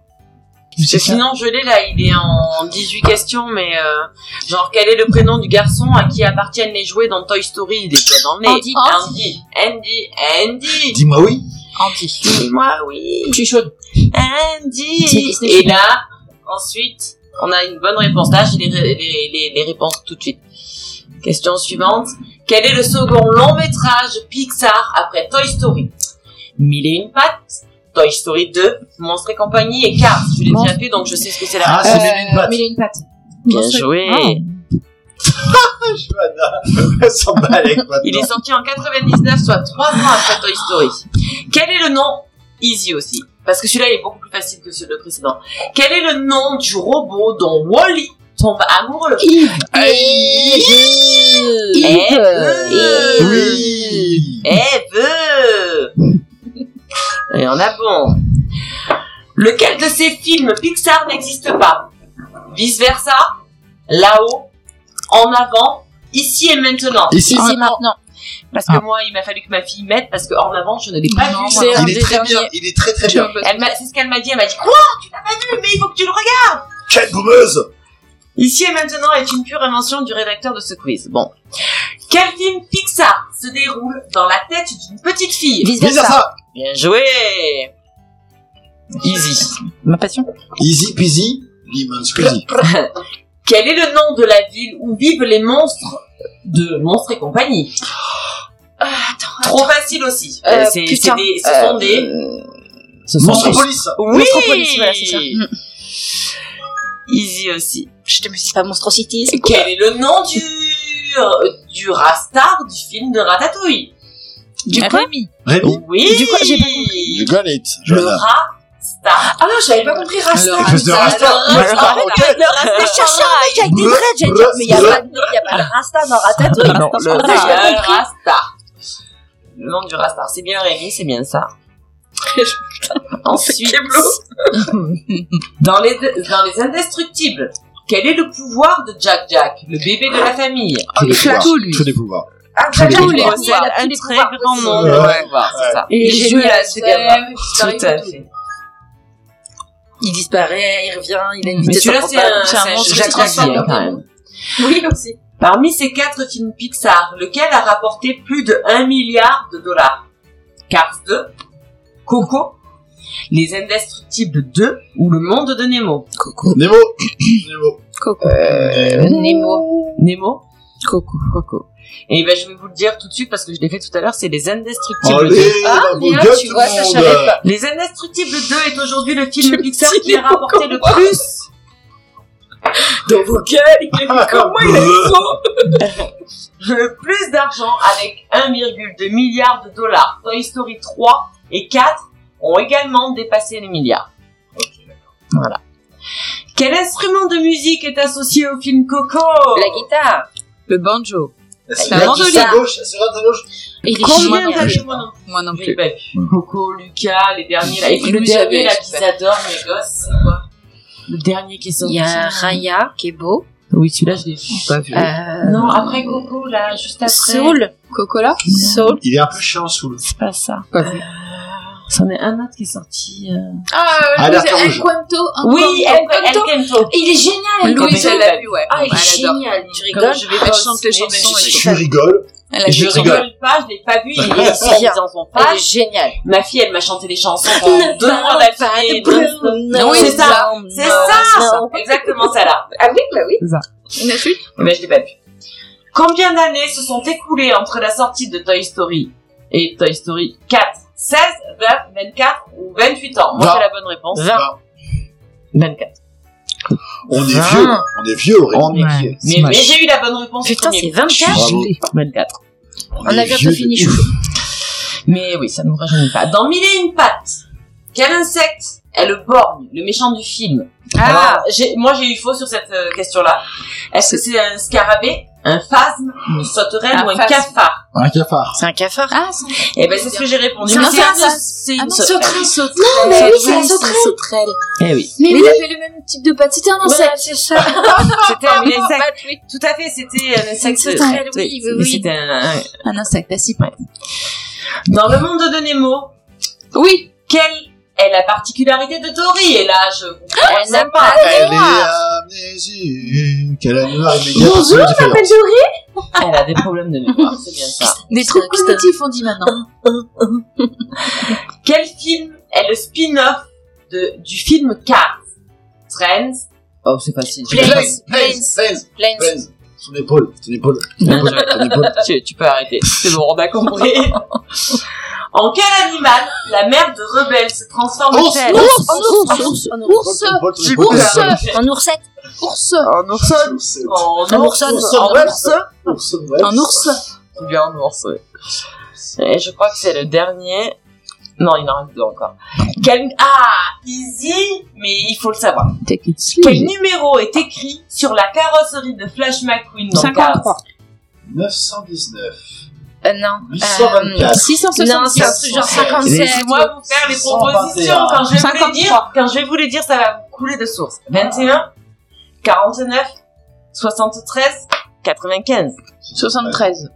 Parce que sinon, je l'ai là, il est en 18 questions, mais euh, genre, quel est le prénom du garçon à qui appartiennent les jouets dans Toy Story? Il est déjà dans le nez. Andy. Andy. Andy. Andy. Dis-moi oui. Andy. Dis-moi oui. Je suis chaude. Andy. Et là, ensuite, on a une bonne réponse. Là, j'ai les, les, les, les réponses tout de suite. Question suivante. Quel est le second long métrage Pixar après Toy Story? Mille et une pattes, Toy Story 2, Monstres et compagnie et Cars. Je l'ai déjà fait, donc je sais ce que c'est la Ah, c'est Mille et une pattes. Mille et une pattes. Bien Monstre- joué. Oh. Johanna, elle s'en bat avec maintenant. Il est sorti en 99, soit trois ans après Toy Story. Quel est le nom Easy aussi, parce que celui-là il est beaucoup plus facile que celui le précédent. Quel est le nom du robot dont Wally tombe amoureux Eve. Oui. Eve. Et on a bon. Lequel de ces films Pixar n'existe pas? Vice versa, là-haut, en avant, ici et maintenant. Ici, Ici maintenant. maintenant. Parce que moi, il m'a fallu que ma fille mette parce que en avant, je ne l'ai pas Non, vu. Il est très derniers. bien. Il est très très bien. C'est ce qu'elle m'a dit. Elle m'a dit quoi? Tu l'as pas vu Mais il faut que tu le regardes. Quelle boumeuse Ici et maintenant est une pure invention du rédacteur de ce quiz. Bon. Quel film Pixar se déroule dans la tête d'une petite fille? Vice versa. Bien joué. Easy. Ma passion? Easy peasy, lemon squeezy. Quel est le nom de la ville où vivent les monstres de Monstres et compagnie? Trop facile aussi. Euh, c'est, c'est putain. des, ce sont des. Ce sont Monstropolis. Oui. Monstropolis, voilà, c'est ça. Easy aussi. Je te me suis pas monstrosité. c'est Quel est le nom du du rastar du film de Ratatouille? Du Ah, quoi Rémi. Rémi. Oui. Du quoi J'ai pas compris. You got it. Le rastar. Ah, j'avais pas compris Rasta. Espèce de rasta. Le ok. Le Rasta, je cherchais un mec avec des dreads, j'allais dire, mais il y a pas de, Rasta dans Ratatouille. Non, le Ah, pas compris. rastar. Le nom du rastar. C'est bien Rémi, c'est bien ça. Ensuite, dans les, dans les indestructibles, quel est le pouvoir de Jack Jack, le bébé de la famille? Les Flash. pouvoirs. lui. Tous les pouvoirs. Ah, Tous les pouvoirs. il Il tous un les très pouvoirs grand nombre de pouvoirs, c'est ça. Il est Les ce gamin. Tout à fait. Il disparaît, il revient, il a une Mais vitesse celui-là, c'est un, c'est monstre Jack qui Jack quand même. Oui, aussi. Parmi ces quatre films Pixar, lequel a rapporté plus de 1 milliard de dollars? Cars 2, Coco, Les Indestructibles 2 ou Le Monde de Nemo Nemo. Nemo. Euh, Nemo. Nemo Coco, Coco. Et ben, je vais vous le dire tout de suite parce que je l'ai fait tout à l'heure, c'est Les Indestructibles 2. Allez, Ah, bien, tu tout vois, ça, savais pas. Les Indestructibles 2 est aujourd'hui le film Pixar qui a rapporté le plus dans vos gueules, il est comme moi, il a Le plus d'argent avec 1,2 milliard de dollars. Toy Story 3 et 4 ont également dépassé les milliards. Voilà. Quel instrument de musique est associé au film Coco? La guitare. Le banjo. C'est mandoline. à gauche, c'est à gauche. Combien d'années moi non Moi non plus bah, Coco, Lucas, les derniers là. Et puis Le le dernier, là sais. adorent, mes gosses, c'est quoi? Le dernier qui est Il sorti. y a Raya qui est beau. Oui, celui-là, je l'ai pas vu. Euh, Non, après Coco, là, juste après. Soul. Coca-Cola Soul. Il est un peu chiant sous le. C'est pas ça. Pas vu. C'en est un autre qui est sorti. euh, Ah, Alerte El. Cuento. Oui, El El Kento. Il est génial. Louise, elle ça, l'a vu, ouais. Ah, il est génial. Tu rigoles je vais pas chante les chansons je- a Je rigole. rigole pas, je l'ai pas vu, il est bien. dans son Il est page. génial. Ma fille, elle m'a chanté des chansons pendant deux mois d'affilée. Non, Oui, c'est ça. C'est ça, exactement ça là. Ah oui, bah oui. Une suite Mais ben, je l'ai pas vu. Combien d'années se sont écoulées entre la sortie de Toy Story et Toy Story 4 16, 20, 24 ou 28 ans Moi, j'ai la bonne réponse. 20. 24. On est vieux. On est vieux. On est Ouais, vieux. c'est Mais, mais j'ai eu la bonne réponse. Putain, c'est coup. 24. Bravo. 24. On a bientôt fini, chou. Mais oui, ça nous rajeunit pas. Dans Mille et une pattes, quel insecte est le borgne, le méchant du film? Ah. Moi j'ai eu faux sur cette euh, question-là. Est-ce que c'est un scarabée, un phasme, une sauterelle Un ou un phasme. cafard Un cafard. C'est un cafard? Ah, c'est Eh ben c'est ce que j'ai répondu. C'est Mais un c'est phasme. un- c'est Ah une non, sauterelle. sauterelle. Non, mais oui, c'est la sauterelle. Eh oui. Mais il avait le même type de patte. C'était un Voilà, insecte. c'est ça. C'était un insecte. Oui. Tout à fait, c'était un insecte. sauterelle, oui, oui, oui. C'était un, un- Un insecte, à six Dans le monde de Nemo, Oui. quelle est la particularité de Dory Et là, je comprends Elle n'a pas. Elle est amnésique. Quelle animal immédiat. Bonjour, je m'appelle Elle a des problèmes de mémoire, c'est bien ça. Des trucs primitifs, on dit maintenant. Quel film est le spin-off de, du film Cars? Friends? Oh, c'est facile. Planes. Plains. Plains. Son épaule. Son épaule. Son épaule. Son épaule. tu, tu peux arrêter. C'est bon, on a compris. En quel animal la mère de Rebelle se transforme-t-elle Ours, ours, ours, Ours. compris. Ours. en oursette. Ours. En ourson. Ours. En Un ours. ourson. En ours. Ours. ouais. Un ours. C'est bien en ours. Et je crois que c'est le dernier. Non, il en reste deux encore. Quel... Ah, easy, mais il faut le savoir. Take it Quel numéro est écrit sur la carrosserie de Flash McQueen dans Cars 53. 919. Euh, non. 824. 666. Non, c'est un truc genre 57. Laissez-moi vous faire les 121. propositions. Quand je vais vous les 53. dire, quand je vais vous les dire, ça va vous couler de source. 21, 49, 73, 95. 73.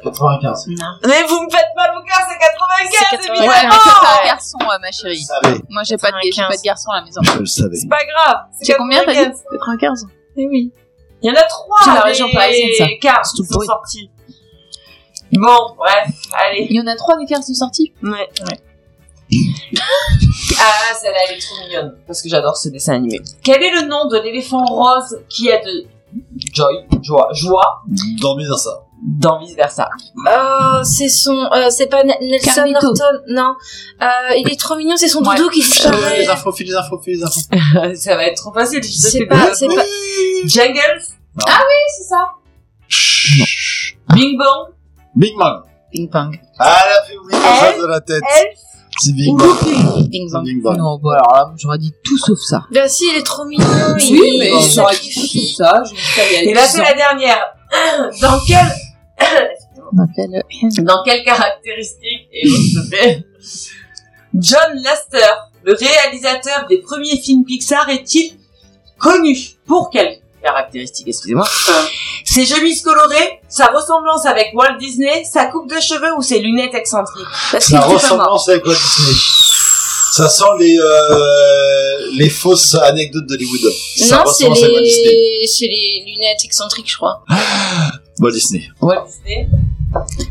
95. Non. Mais vous me faites mal au cœur, c'est 95, C'est 95. Ouais, mais évidemment. t'as pas de garçon, euh, ma chérie. Moi, j'ai pas, de, j'ai pas de garçon à la maison. Je le savais. C'est pas grave. C'est combien, t'as dit 95. 95. Eh oui. Il y en a trois. C'est la région parisienne, ça. C'est qui sont sortis. Bon, bref, allez. Il y en a trois des cartes de sortie. Ouais. ah, celle-là, elle est trop mignonne. Parce que j'adore ce dessin animé. Quel est le nom de l'éléphant rose qui a de joy, joie, joie? Dans ça. dans vice versa Oh, c'est son, euh, c'est pas N- Nelson Carlito. Norton, non. Euh, il est trop mignon, c'est son Ouais. doudou qui File disparaît. les infos, les infos, les infos. Ça va être trop facile. C'est pas, c'est pas, Jungles, C'est ça. Bing Bong, Big Bang. Ping pong. Ah, elle a fait chose de la tête. Elf C'est Big ou Bang. C'est pong. Big Bang. Non, bon, alors là, j'aurais dit tout sauf ça. Bah si, il est trop mignon. Oui, il mais il j'aurais dit tout sacrifie. sauf ça. Et là, c'est la dernière. Dans quel, On appelle dans quelle caractéristique, te plaît, John Lasseter, le réalisateur des premiers films Pixar, est-il connu Pour quelle caractéristique, excusez-moi Ses chemises colorées, sa ressemblance avec Walt Disney, sa coupe de cheveux ou ses lunettes excentriques? Parce qu'il Sa ressemblance avec Walt Disney. Ça sent les, euh, les fausses anecdotes d'Hollywood. Non, c'est les, c'est les lunettes excentriques, je crois. Walt Disney. Walt Disney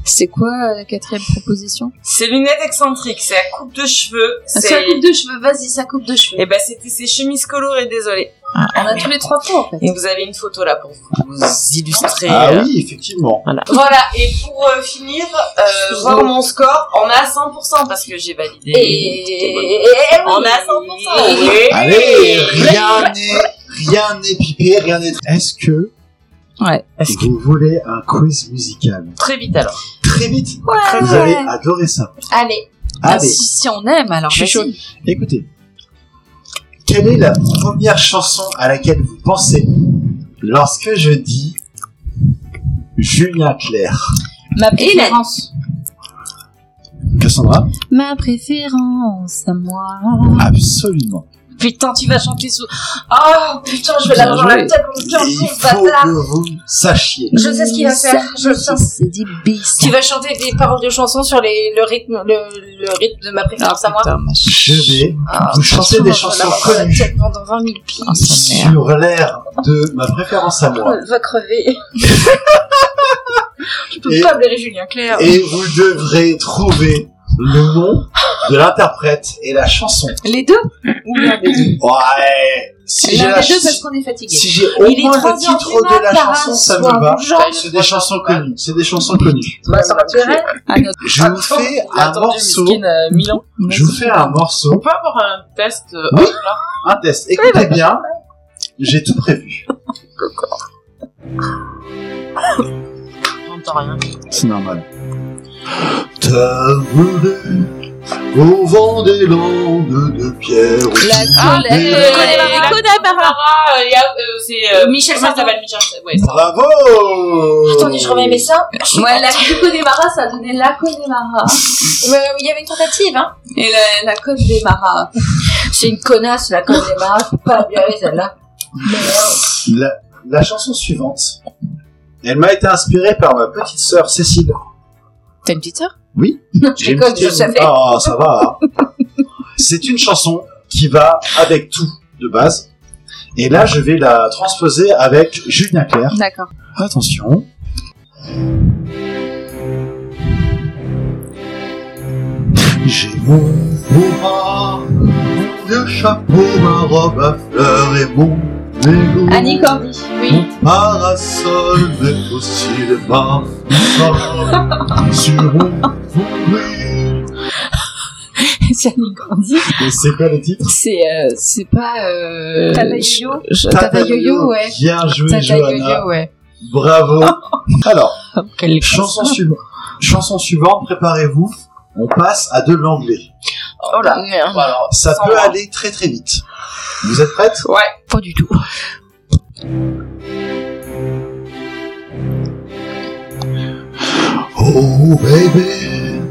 C'est quoi euh, la quatrième proposition? Ses lunettes excentriques, c'est la coupe de cheveux, Sa c'est... coupe de cheveux, vas-y, sa coupe de cheveux. Et ben c'était ses chemises colorées, désolé. On a tous les trois points en fait. Et vous avez une photo là pour vous illustrer. Ah euh, oui, effectivement. Voilà, et pour euh, finir, euh, voir mon score, on est à 100% parce que j'ai validé. Et... On est à 100%. Oui. Allez, rien n'est, rien n'est pipé, rien n'est. Est-ce que Ouais. Est-ce que- vous voulez un quiz musical Très vite alors. Très vite. Ouais. Vous allez adorer ça. Allez. Ah, Allez, si, si on aime, alors Je suis vas-y. écoutez. Quelle est la première chanson à laquelle vous pensez lorsque je dis Julien Clerc? Ma préférence. Cassandra? Ma préférence à moi. Absolument. Putain, tu vas chanter sous. Oh putain, je vais l'avoir dans la tête comme Et il faut que vous sachiez. Je sais ce qu'il va faire. Je le sens. C'est bis. Tu vas chanter des paroles de chansons sur les, le rythme, le, le rythme de ma préférence à moi. Je vais Ah, vous chanter des je vais chansons connues tête Pendant 20 000 pieds. Sa mère. sur l'air de ma préférence à moi. Elle va crever. je peux Et- pas blairer Julien Clerc. Et vous devrez trouver le nom de l'interprète et la chanson. Les deux? Ou l'un des deux Ouais. Si L'un des deux parce qu'on est fatigué. si j'ai au moins le titre de la chanson, ça me va. C'est des chansons connues. C'est des chansons connues. Bah. Ah, Je vous fais un morceau. euh. Je vous fais un On morceau. peut avoir un test euh, Oui. Un test. Écoutez bien. J'ai tout prévu. J'entends rien. C'est normal. T'as volé au vent des landes de pierre. La Ah, La Connemara. euh, a, euh, c'est euh, Michel Michel Ouais, ça. Bravo Attendez, je remets mes seins. Ouais, la Connemara, ça a donné la Connemara. Il y avait une tentative, hein. Et la, la Connemara. C'est une connasse, la conne des marins. Faut pas la blairer, celle-là. La, la chanson suivante, elle m'a été inspirée par ma petite sœur Cécile. T'as une petite sœur? Oui, j'ai une petite je savais. Ah, ça va. C'est une chanson qui va avec tout de base. Et là, je vais la transposer avec Julien Clerc. D'accord. Attention. J'ai mon mon vieux chapeau, ma robe à fleurs et mon. Annie Cordy. Mon parasol, mais aussi le vin sur. C'est Annie Cordy. C'est quoi le titre? C'est, euh, c'est pas, euh... Tata Yo-Yo? Tata Yo-Yo, ouais. Bien joué, Tata Johanna. Yo-Yo, ouais. Bravo. Alors, Quelle chanson, suivante. chanson suivante, préparez-vous. On passe à de l'anglais. Oh là. Merde. Bon, alors, Ça sans peut moi. aller très très vite. Vous êtes prêtes Ouais. Pas du tout. Oh baby,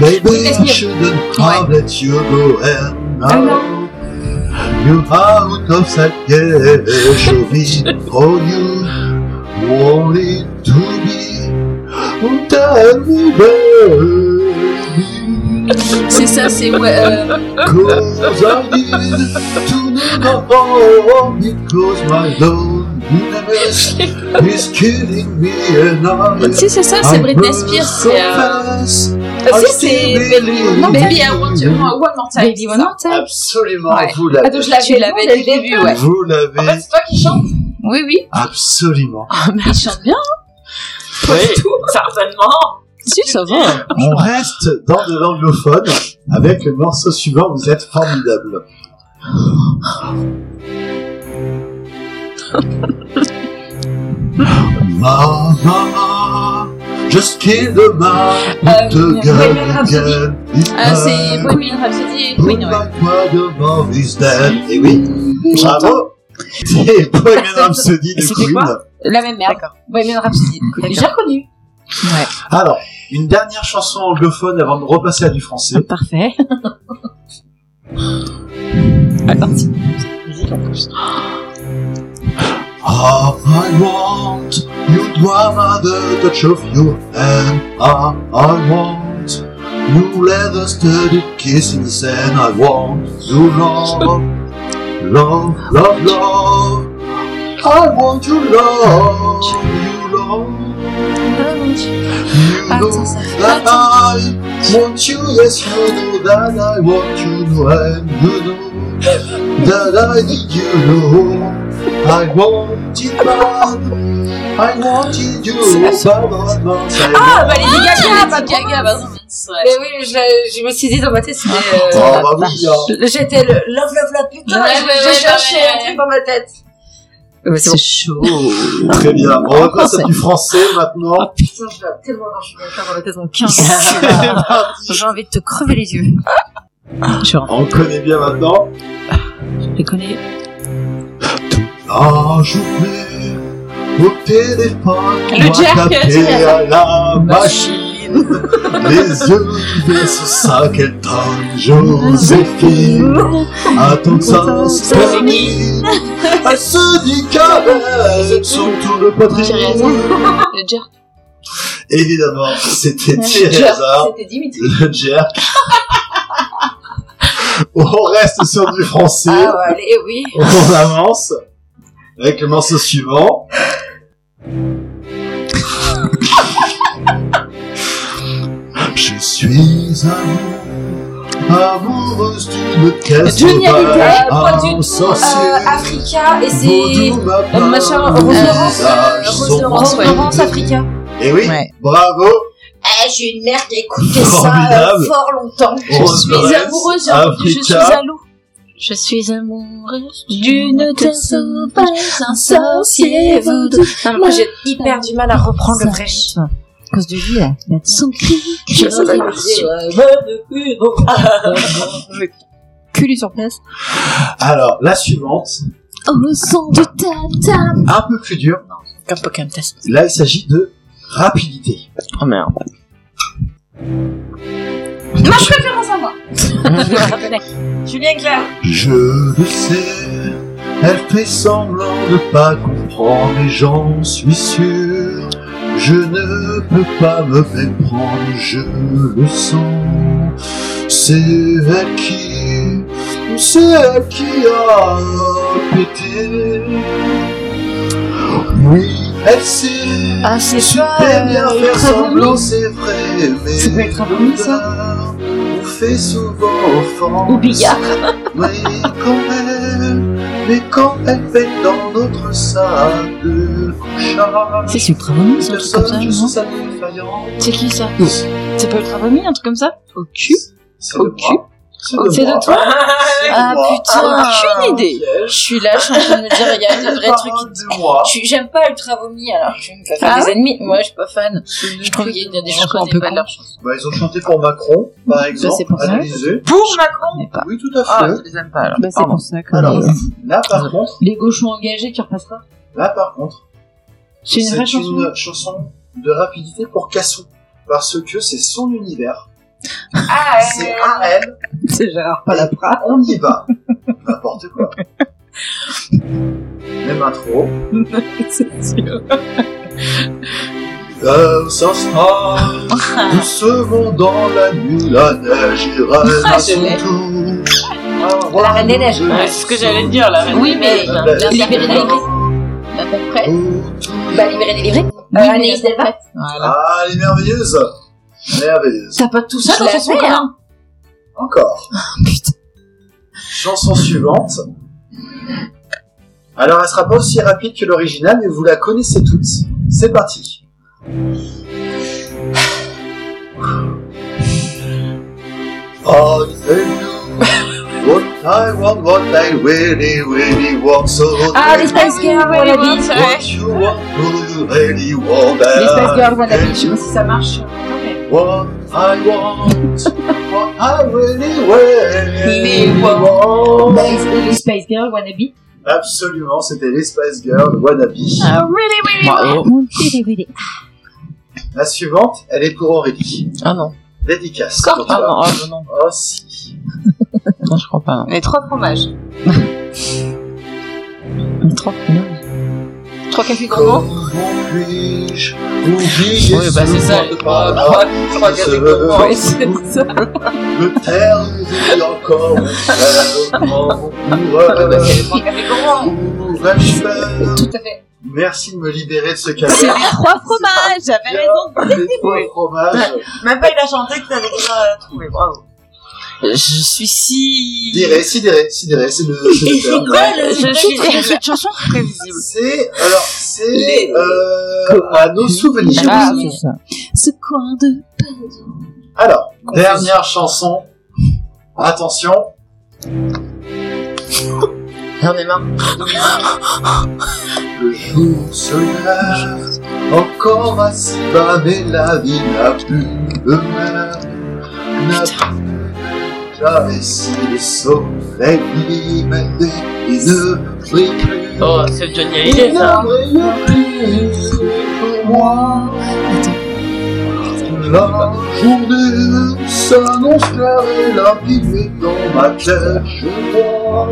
baby, I shouldn't have let you go and now you out of sight, yeah, show me all you wanted to be. Oh, tell me baby, C'est ça, c'est, ouais, euh... cause I need to know because my loneliness is killing me and I Si, c'est ça, c'est Britney Spears, c'est, euh... Si, c'est Non, Baby, I want you, one more time. Baby, one more time. Absolument, Ouais. vous l'avez. Attends, je l'avais Tu l'avais dès le début, ouais. Vous En fait, l'avez c'est toi qui chantes Oui, oui. absolument. Il chante bien. Oui. Certainement. Si, ça va. On reste dans de l'anglophone avec le morceau suivant. Vous êtes formidable. Mama, just kill the man Euh, the. Ah, c'est Bohemian Rhapsody et Queen, ouais. is dead. Et oui, bravo. C'est Bohemian Rhapsody de Queen. La même merde. Bohemian Rhapsody. J'ai reconnu. Ouais. Alors, une dernière chanson anglophone avant de repasser à du français. Parfait. Attention. All I want, you drama, the touch of your hand. All I want, you leather studded kiss in the sand. I want you love, love, love, love. I want you love, you love. You know ça that I want you, yes you know that I want you, know and you know that I need you, know I want it bad, I wanted you, bad, bad, bad, Ah, bah Lady Gaga, pas Lady Gaga, bah non, Mais oui, je, je me suis dit dans ma tête, c'était... Oh euh, bah oui, hein. J'étais le love, love, love, putain, Ouais, je- ouais, j'ai ouais, cherché ouais, un ouais. truc dans ma tête. Ouais, c'est bon. chaud. Très bien. On va passer à du français maintenant. Ah putain, je vais tellement dans, je vais la tête mon 15. C'est parti. J'ai envie de te crever les yeux. On connaît bien maintenant. Je les connais. La journée au téléphone, Le Jack. à la machine. Les yeux rivés sur sa quétaine, Joséphine. Attends ça se termine. Elle se dit qu'avec son tour de poitrine. Le jerk. Évidemment, c'était Thierry Hazard, C'était Dimitri. le jerk. On reste sur du français. Ah ouais, allez, oui. On avance avec le morceau suivant. Suis amour, amoureuse d'une caisse Johnny Hallyday, sorcier. Euh, Africa, et c'est... euh, machin, Rose Laurence, euh, Rose Africa. Et oui, Ouais. bravo. Eh, j'ai une mère qui a écouté Formidable. ça euh, fort longtemps. Je suis amoureuse, entendu, je suis l'eau. Je suis amoureuse d'une terre sauvage, un sorcier vaudou. Moi, j'ai hyper du mal à reprendre le vrai rythme. À cause de lui, là. Son cri, Je sais pas Culé sur place. Alors, la suivante, au son du tam-tam. un peu plus dure. Comme Pokémon Test. Là, il s'agit de rapidité. Oh merde. Julien Clerc. Je le sais, elle fait semblant de pas comprendre et j'en suis sûr. Je ne peux pas me méprendre, je le sens. C'est elle qui, c'est elle qui a pété. Oui, elle sait. Ah, c'est super pas, bien euh, faire semblant, c'est vrai, mais C'est pas ça on fait souvent offense. Ou Bigard. Oui, quand même, mais quand elle fait dans notre salle de couchage, C'est ultra vomi, c'est un truc comme ça, non. C'est qui ça C'est pas ultra vomi, un truc comme ça Au cul Au cul. C'est de de toi C'est de Ah putain Aucune idée. Je suis là, je suis en train de me dire, il y a des vrais trucs. De J'aime pas ultra vomi, alors je vais me faire faire Ah des ennemis. Moi, je suis pas fan. Je trouve qu'il y a des chansons un peu cons. Bah, ils ont chanté pour Macron, par exemple, c'est pour ça. Macron. Oui, tout à Ah, fait. je les aime pas alors. Bah, c'est pour ça que Alors, là, par contre, les gauchons engagés, tu repasses pas. là, par contre, C'est une vraie chanson. une chanson de rapidité pour Cassou. Parce que c'est son univers. Ah, C'est elle. C'est Gérard Palapra. On y va. N'importe quoi. Même intro. C'est sûr. Euh, ça sera doucement dans la nuit, la neige ira Ah, à son tour. La Reine des Neiges. Ouais, c'est ce que j'allais te dire là. Oui, mais La la belle libérée délivrée. À peu près. Bah, libérée délivrée. Euh, Anaïs Delpa. Voilà. Ah, elle est merveilleuse. Merveilleuse. T'as pas tout ça dans Je ton son, l'avais, quand hein. même Encore. Chanson suivante. Alors, elle sera pas aussi rapide que l'original, mais vous la connaissez toutes. C'est parti. What I want, what I really, really want, so Ah, les Spice Girls, Wannabe. What you want, who you really want, Les Spice Girls. Je sais pas si ça marche. What I want, what I really, really Les want. Bah, les les Spice Girls, Wannabe. Absolument, c'était les Spice Girls, Wannabe. Ah, really, really, Bravo. really, really. La suivante, elle est pour Aurélie. Ah non. Dédicace. Ah non, oh, non. Oh si. Non, je crois pas. non. Les trois fromages. Mais trop non. Trois cafés gourmands. Puis-je Oui, bah c'est ça. trois- trois- cafés gourmands. C'est ça. Me taire et encore c'est Tout à fait. Merci de me libérer de ce C'est calvaire. les trois fromages, j'avais raison. Les trois fromages. Même pas il a chanté que t'avais déjà trouvé, bravo. Je suis si... Sidéré, sidéré, sidéré, c'est le, c'est le terme. Je suis cette chanson prévisible. C'est, alors, c'est, Les- euh, à nos souvenirs. Ah, c'est ça. Ce coin de... Alors, dernière chanson. Attention. J'en ai marre. Le jour se lève, encore bas, mais la vie n'a plus le même. N'a Oh, c'est Johnny Hallyday, ça. La journée s'annonce claire et la vie est dans ma tête. Je dois,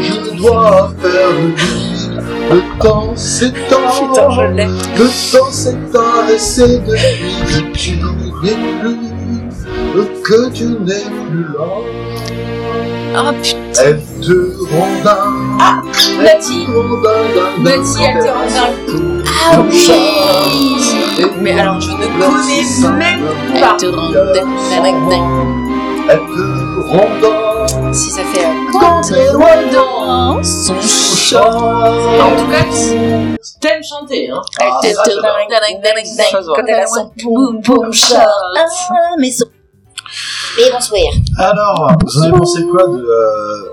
je dois faire le lit. Le temps s'étend, le temps s'étend et c'est depuis que tu n'es plus, que tu n'es plus là. Oh putain. Elle te rondin. Ah, Nati. Nati, elle te rondin. Ah oui. Mais alors, je ne connais même pas. Elle te dingue. Elle te rondin. Si ça fait euh, quand loin dans son chant. En tout cas, t'aimes chanter, hein. Ah, Elle. Quand elle a son boum boum shot. Ah, mais son. Et bonsoir. Alors, vous en avez pensé quoi de euh,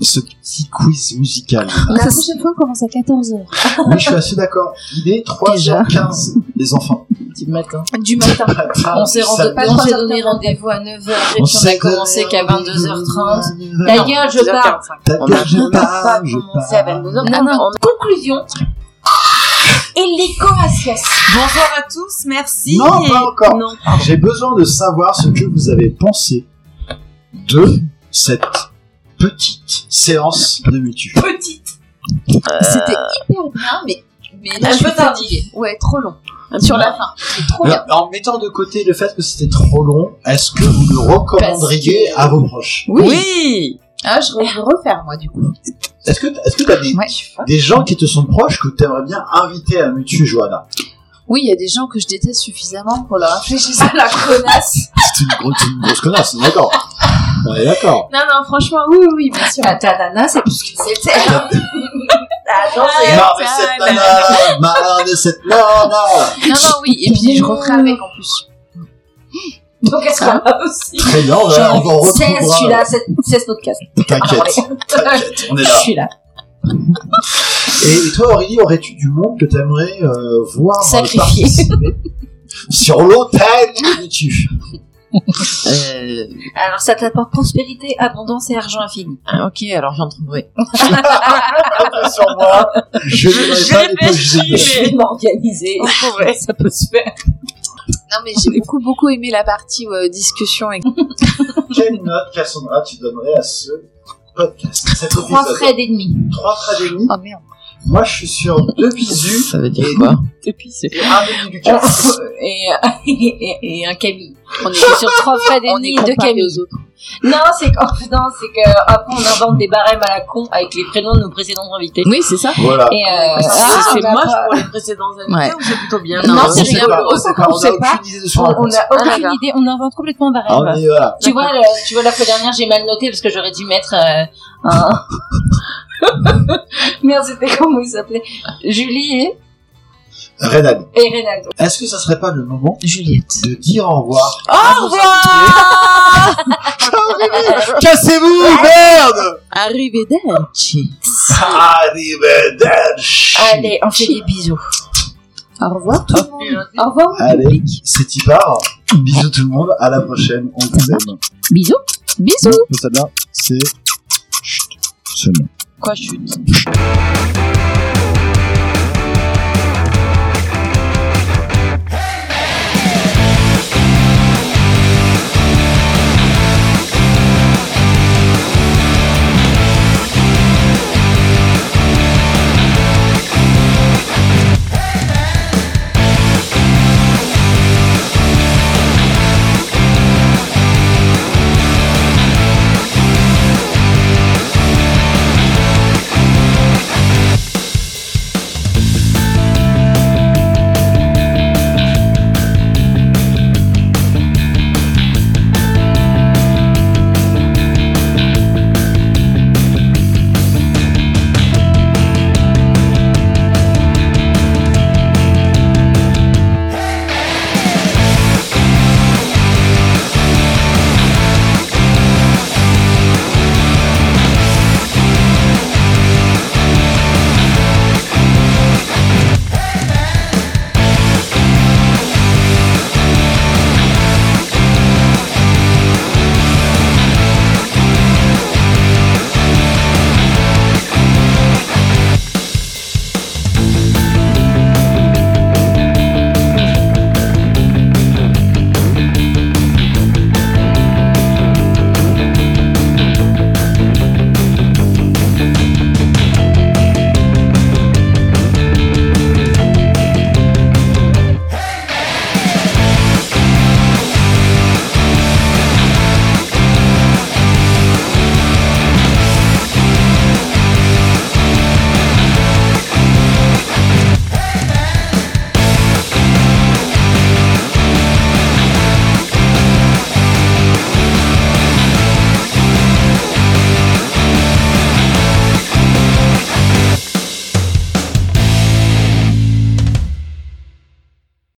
ce petit quiz musical La prochaine fois, on commence à 14h. Oui, je suis assez d'accord. Il est 3h15, les enfants. Du matin. Du matin. On s'est rendu- pas on s'est 3h15. donné rendez-vous à 9h et On puis on a s'est commencé donné qu'à rendez-vous 22h30. à Ta 9h. gueule, je pars. Ta On gueule, a je pars, je commencé à pars. 22h. Non, non, conclusion. Et l'éco-association. Bonsoir à tous, merci. Non, Et- pas encore. J'ai besoin de savoir ce que vous avez pensé de cette petite séance de mutu. Petite. C'était hyper bien, mais, mais là, Un je suis peu tardif. fatiguée. Ouais, trop long. Sur la fin. Trop bien. En mettant de côté le fait que c'était trop long, est-ce que vous le recommanderiez à vos proches? Oui. Ah, je vais refaire, moi, du coup. Est-ce que est-ce que t'as des, Ouais. des gens qui te sont proches que t'aimerais bien inviter à Mutu, Johanna? Oui, il y a des gens que je déteste suffisamment pour leur réfléchir à la connasse. C'est une, grosse- c'est une grosse connasse, d'accord. On est d'accord. Non, non, franchement, oui, oui, bien sûr. Ta ta nana, c'est plus que c'était. Marre de cette nana, marre de cette nana. Non, non, oui, et puis je referai avec en plus. Donc, est-ce qu'on a aussi Très bien, on va, va 16, je suis là, 16 podcasts. T'inquiète, t'inquiète, on est Je là. suis là. Et, et toi, Aurélie, aurais-tu du monde que t'aimerais euh, voir Sacrifier. participer sur l'autel Euh, Alors, ça t'apporte prospérité, abondance et argent infini. ah, ok, alors j'en trouverai. Sur moi, je Je- je. Je vais m'organiser. Ça peut se faire. Non, mais j'ai beaucoup, beaucoup aimé la partie euh, discussion. Et... Quelle note, Cassandra, tu donnerais à ce podcast cet Trois frais d'ennemis. Trois traits et demi? Oh merde. Moi, je suis sur deux bisous Ça veut dire et, quoi c'est... et un demi du cœur. et, et, et un Camille. On est sur trois d'ennemis est et deux Camille. aux autres. Non, c'est que, non, c'est que, après, on invente des barèmes à la con avec les prénoms de nos précédents invités. Oui, c'est ça. Voilà. Et, euh, c'est, ah, c'est moche pour les précédents invités Ouais. ou c'est plutôt bien? Non, on c'est rigolo. pas, on sait pas, On on sait a pas. aucune idée on, on réponse. a aucune d'accord. idée, on invente complètement un barème. Ah. Tu vois, le- tu vois, la fois dernière, j'ai mal noté parce que j'aurais dû mettre euh, un. Merde, c'était comment il s'appelait Julie et, Renan, et est-ce que ça serait pas le moment Juliette. de dire au revoir Au revoir Cassez-vous, merde Arrivederci. Arrivederci Allez, on fait des bisous. Au revoir tout le monde. Au revoir. Allez, c'est Tipar. Bisous tout le monde, à la prochaine, on vous aime. Bisous. Bisous. Celle-là, c'est... Chut, seulement. Quoi, chute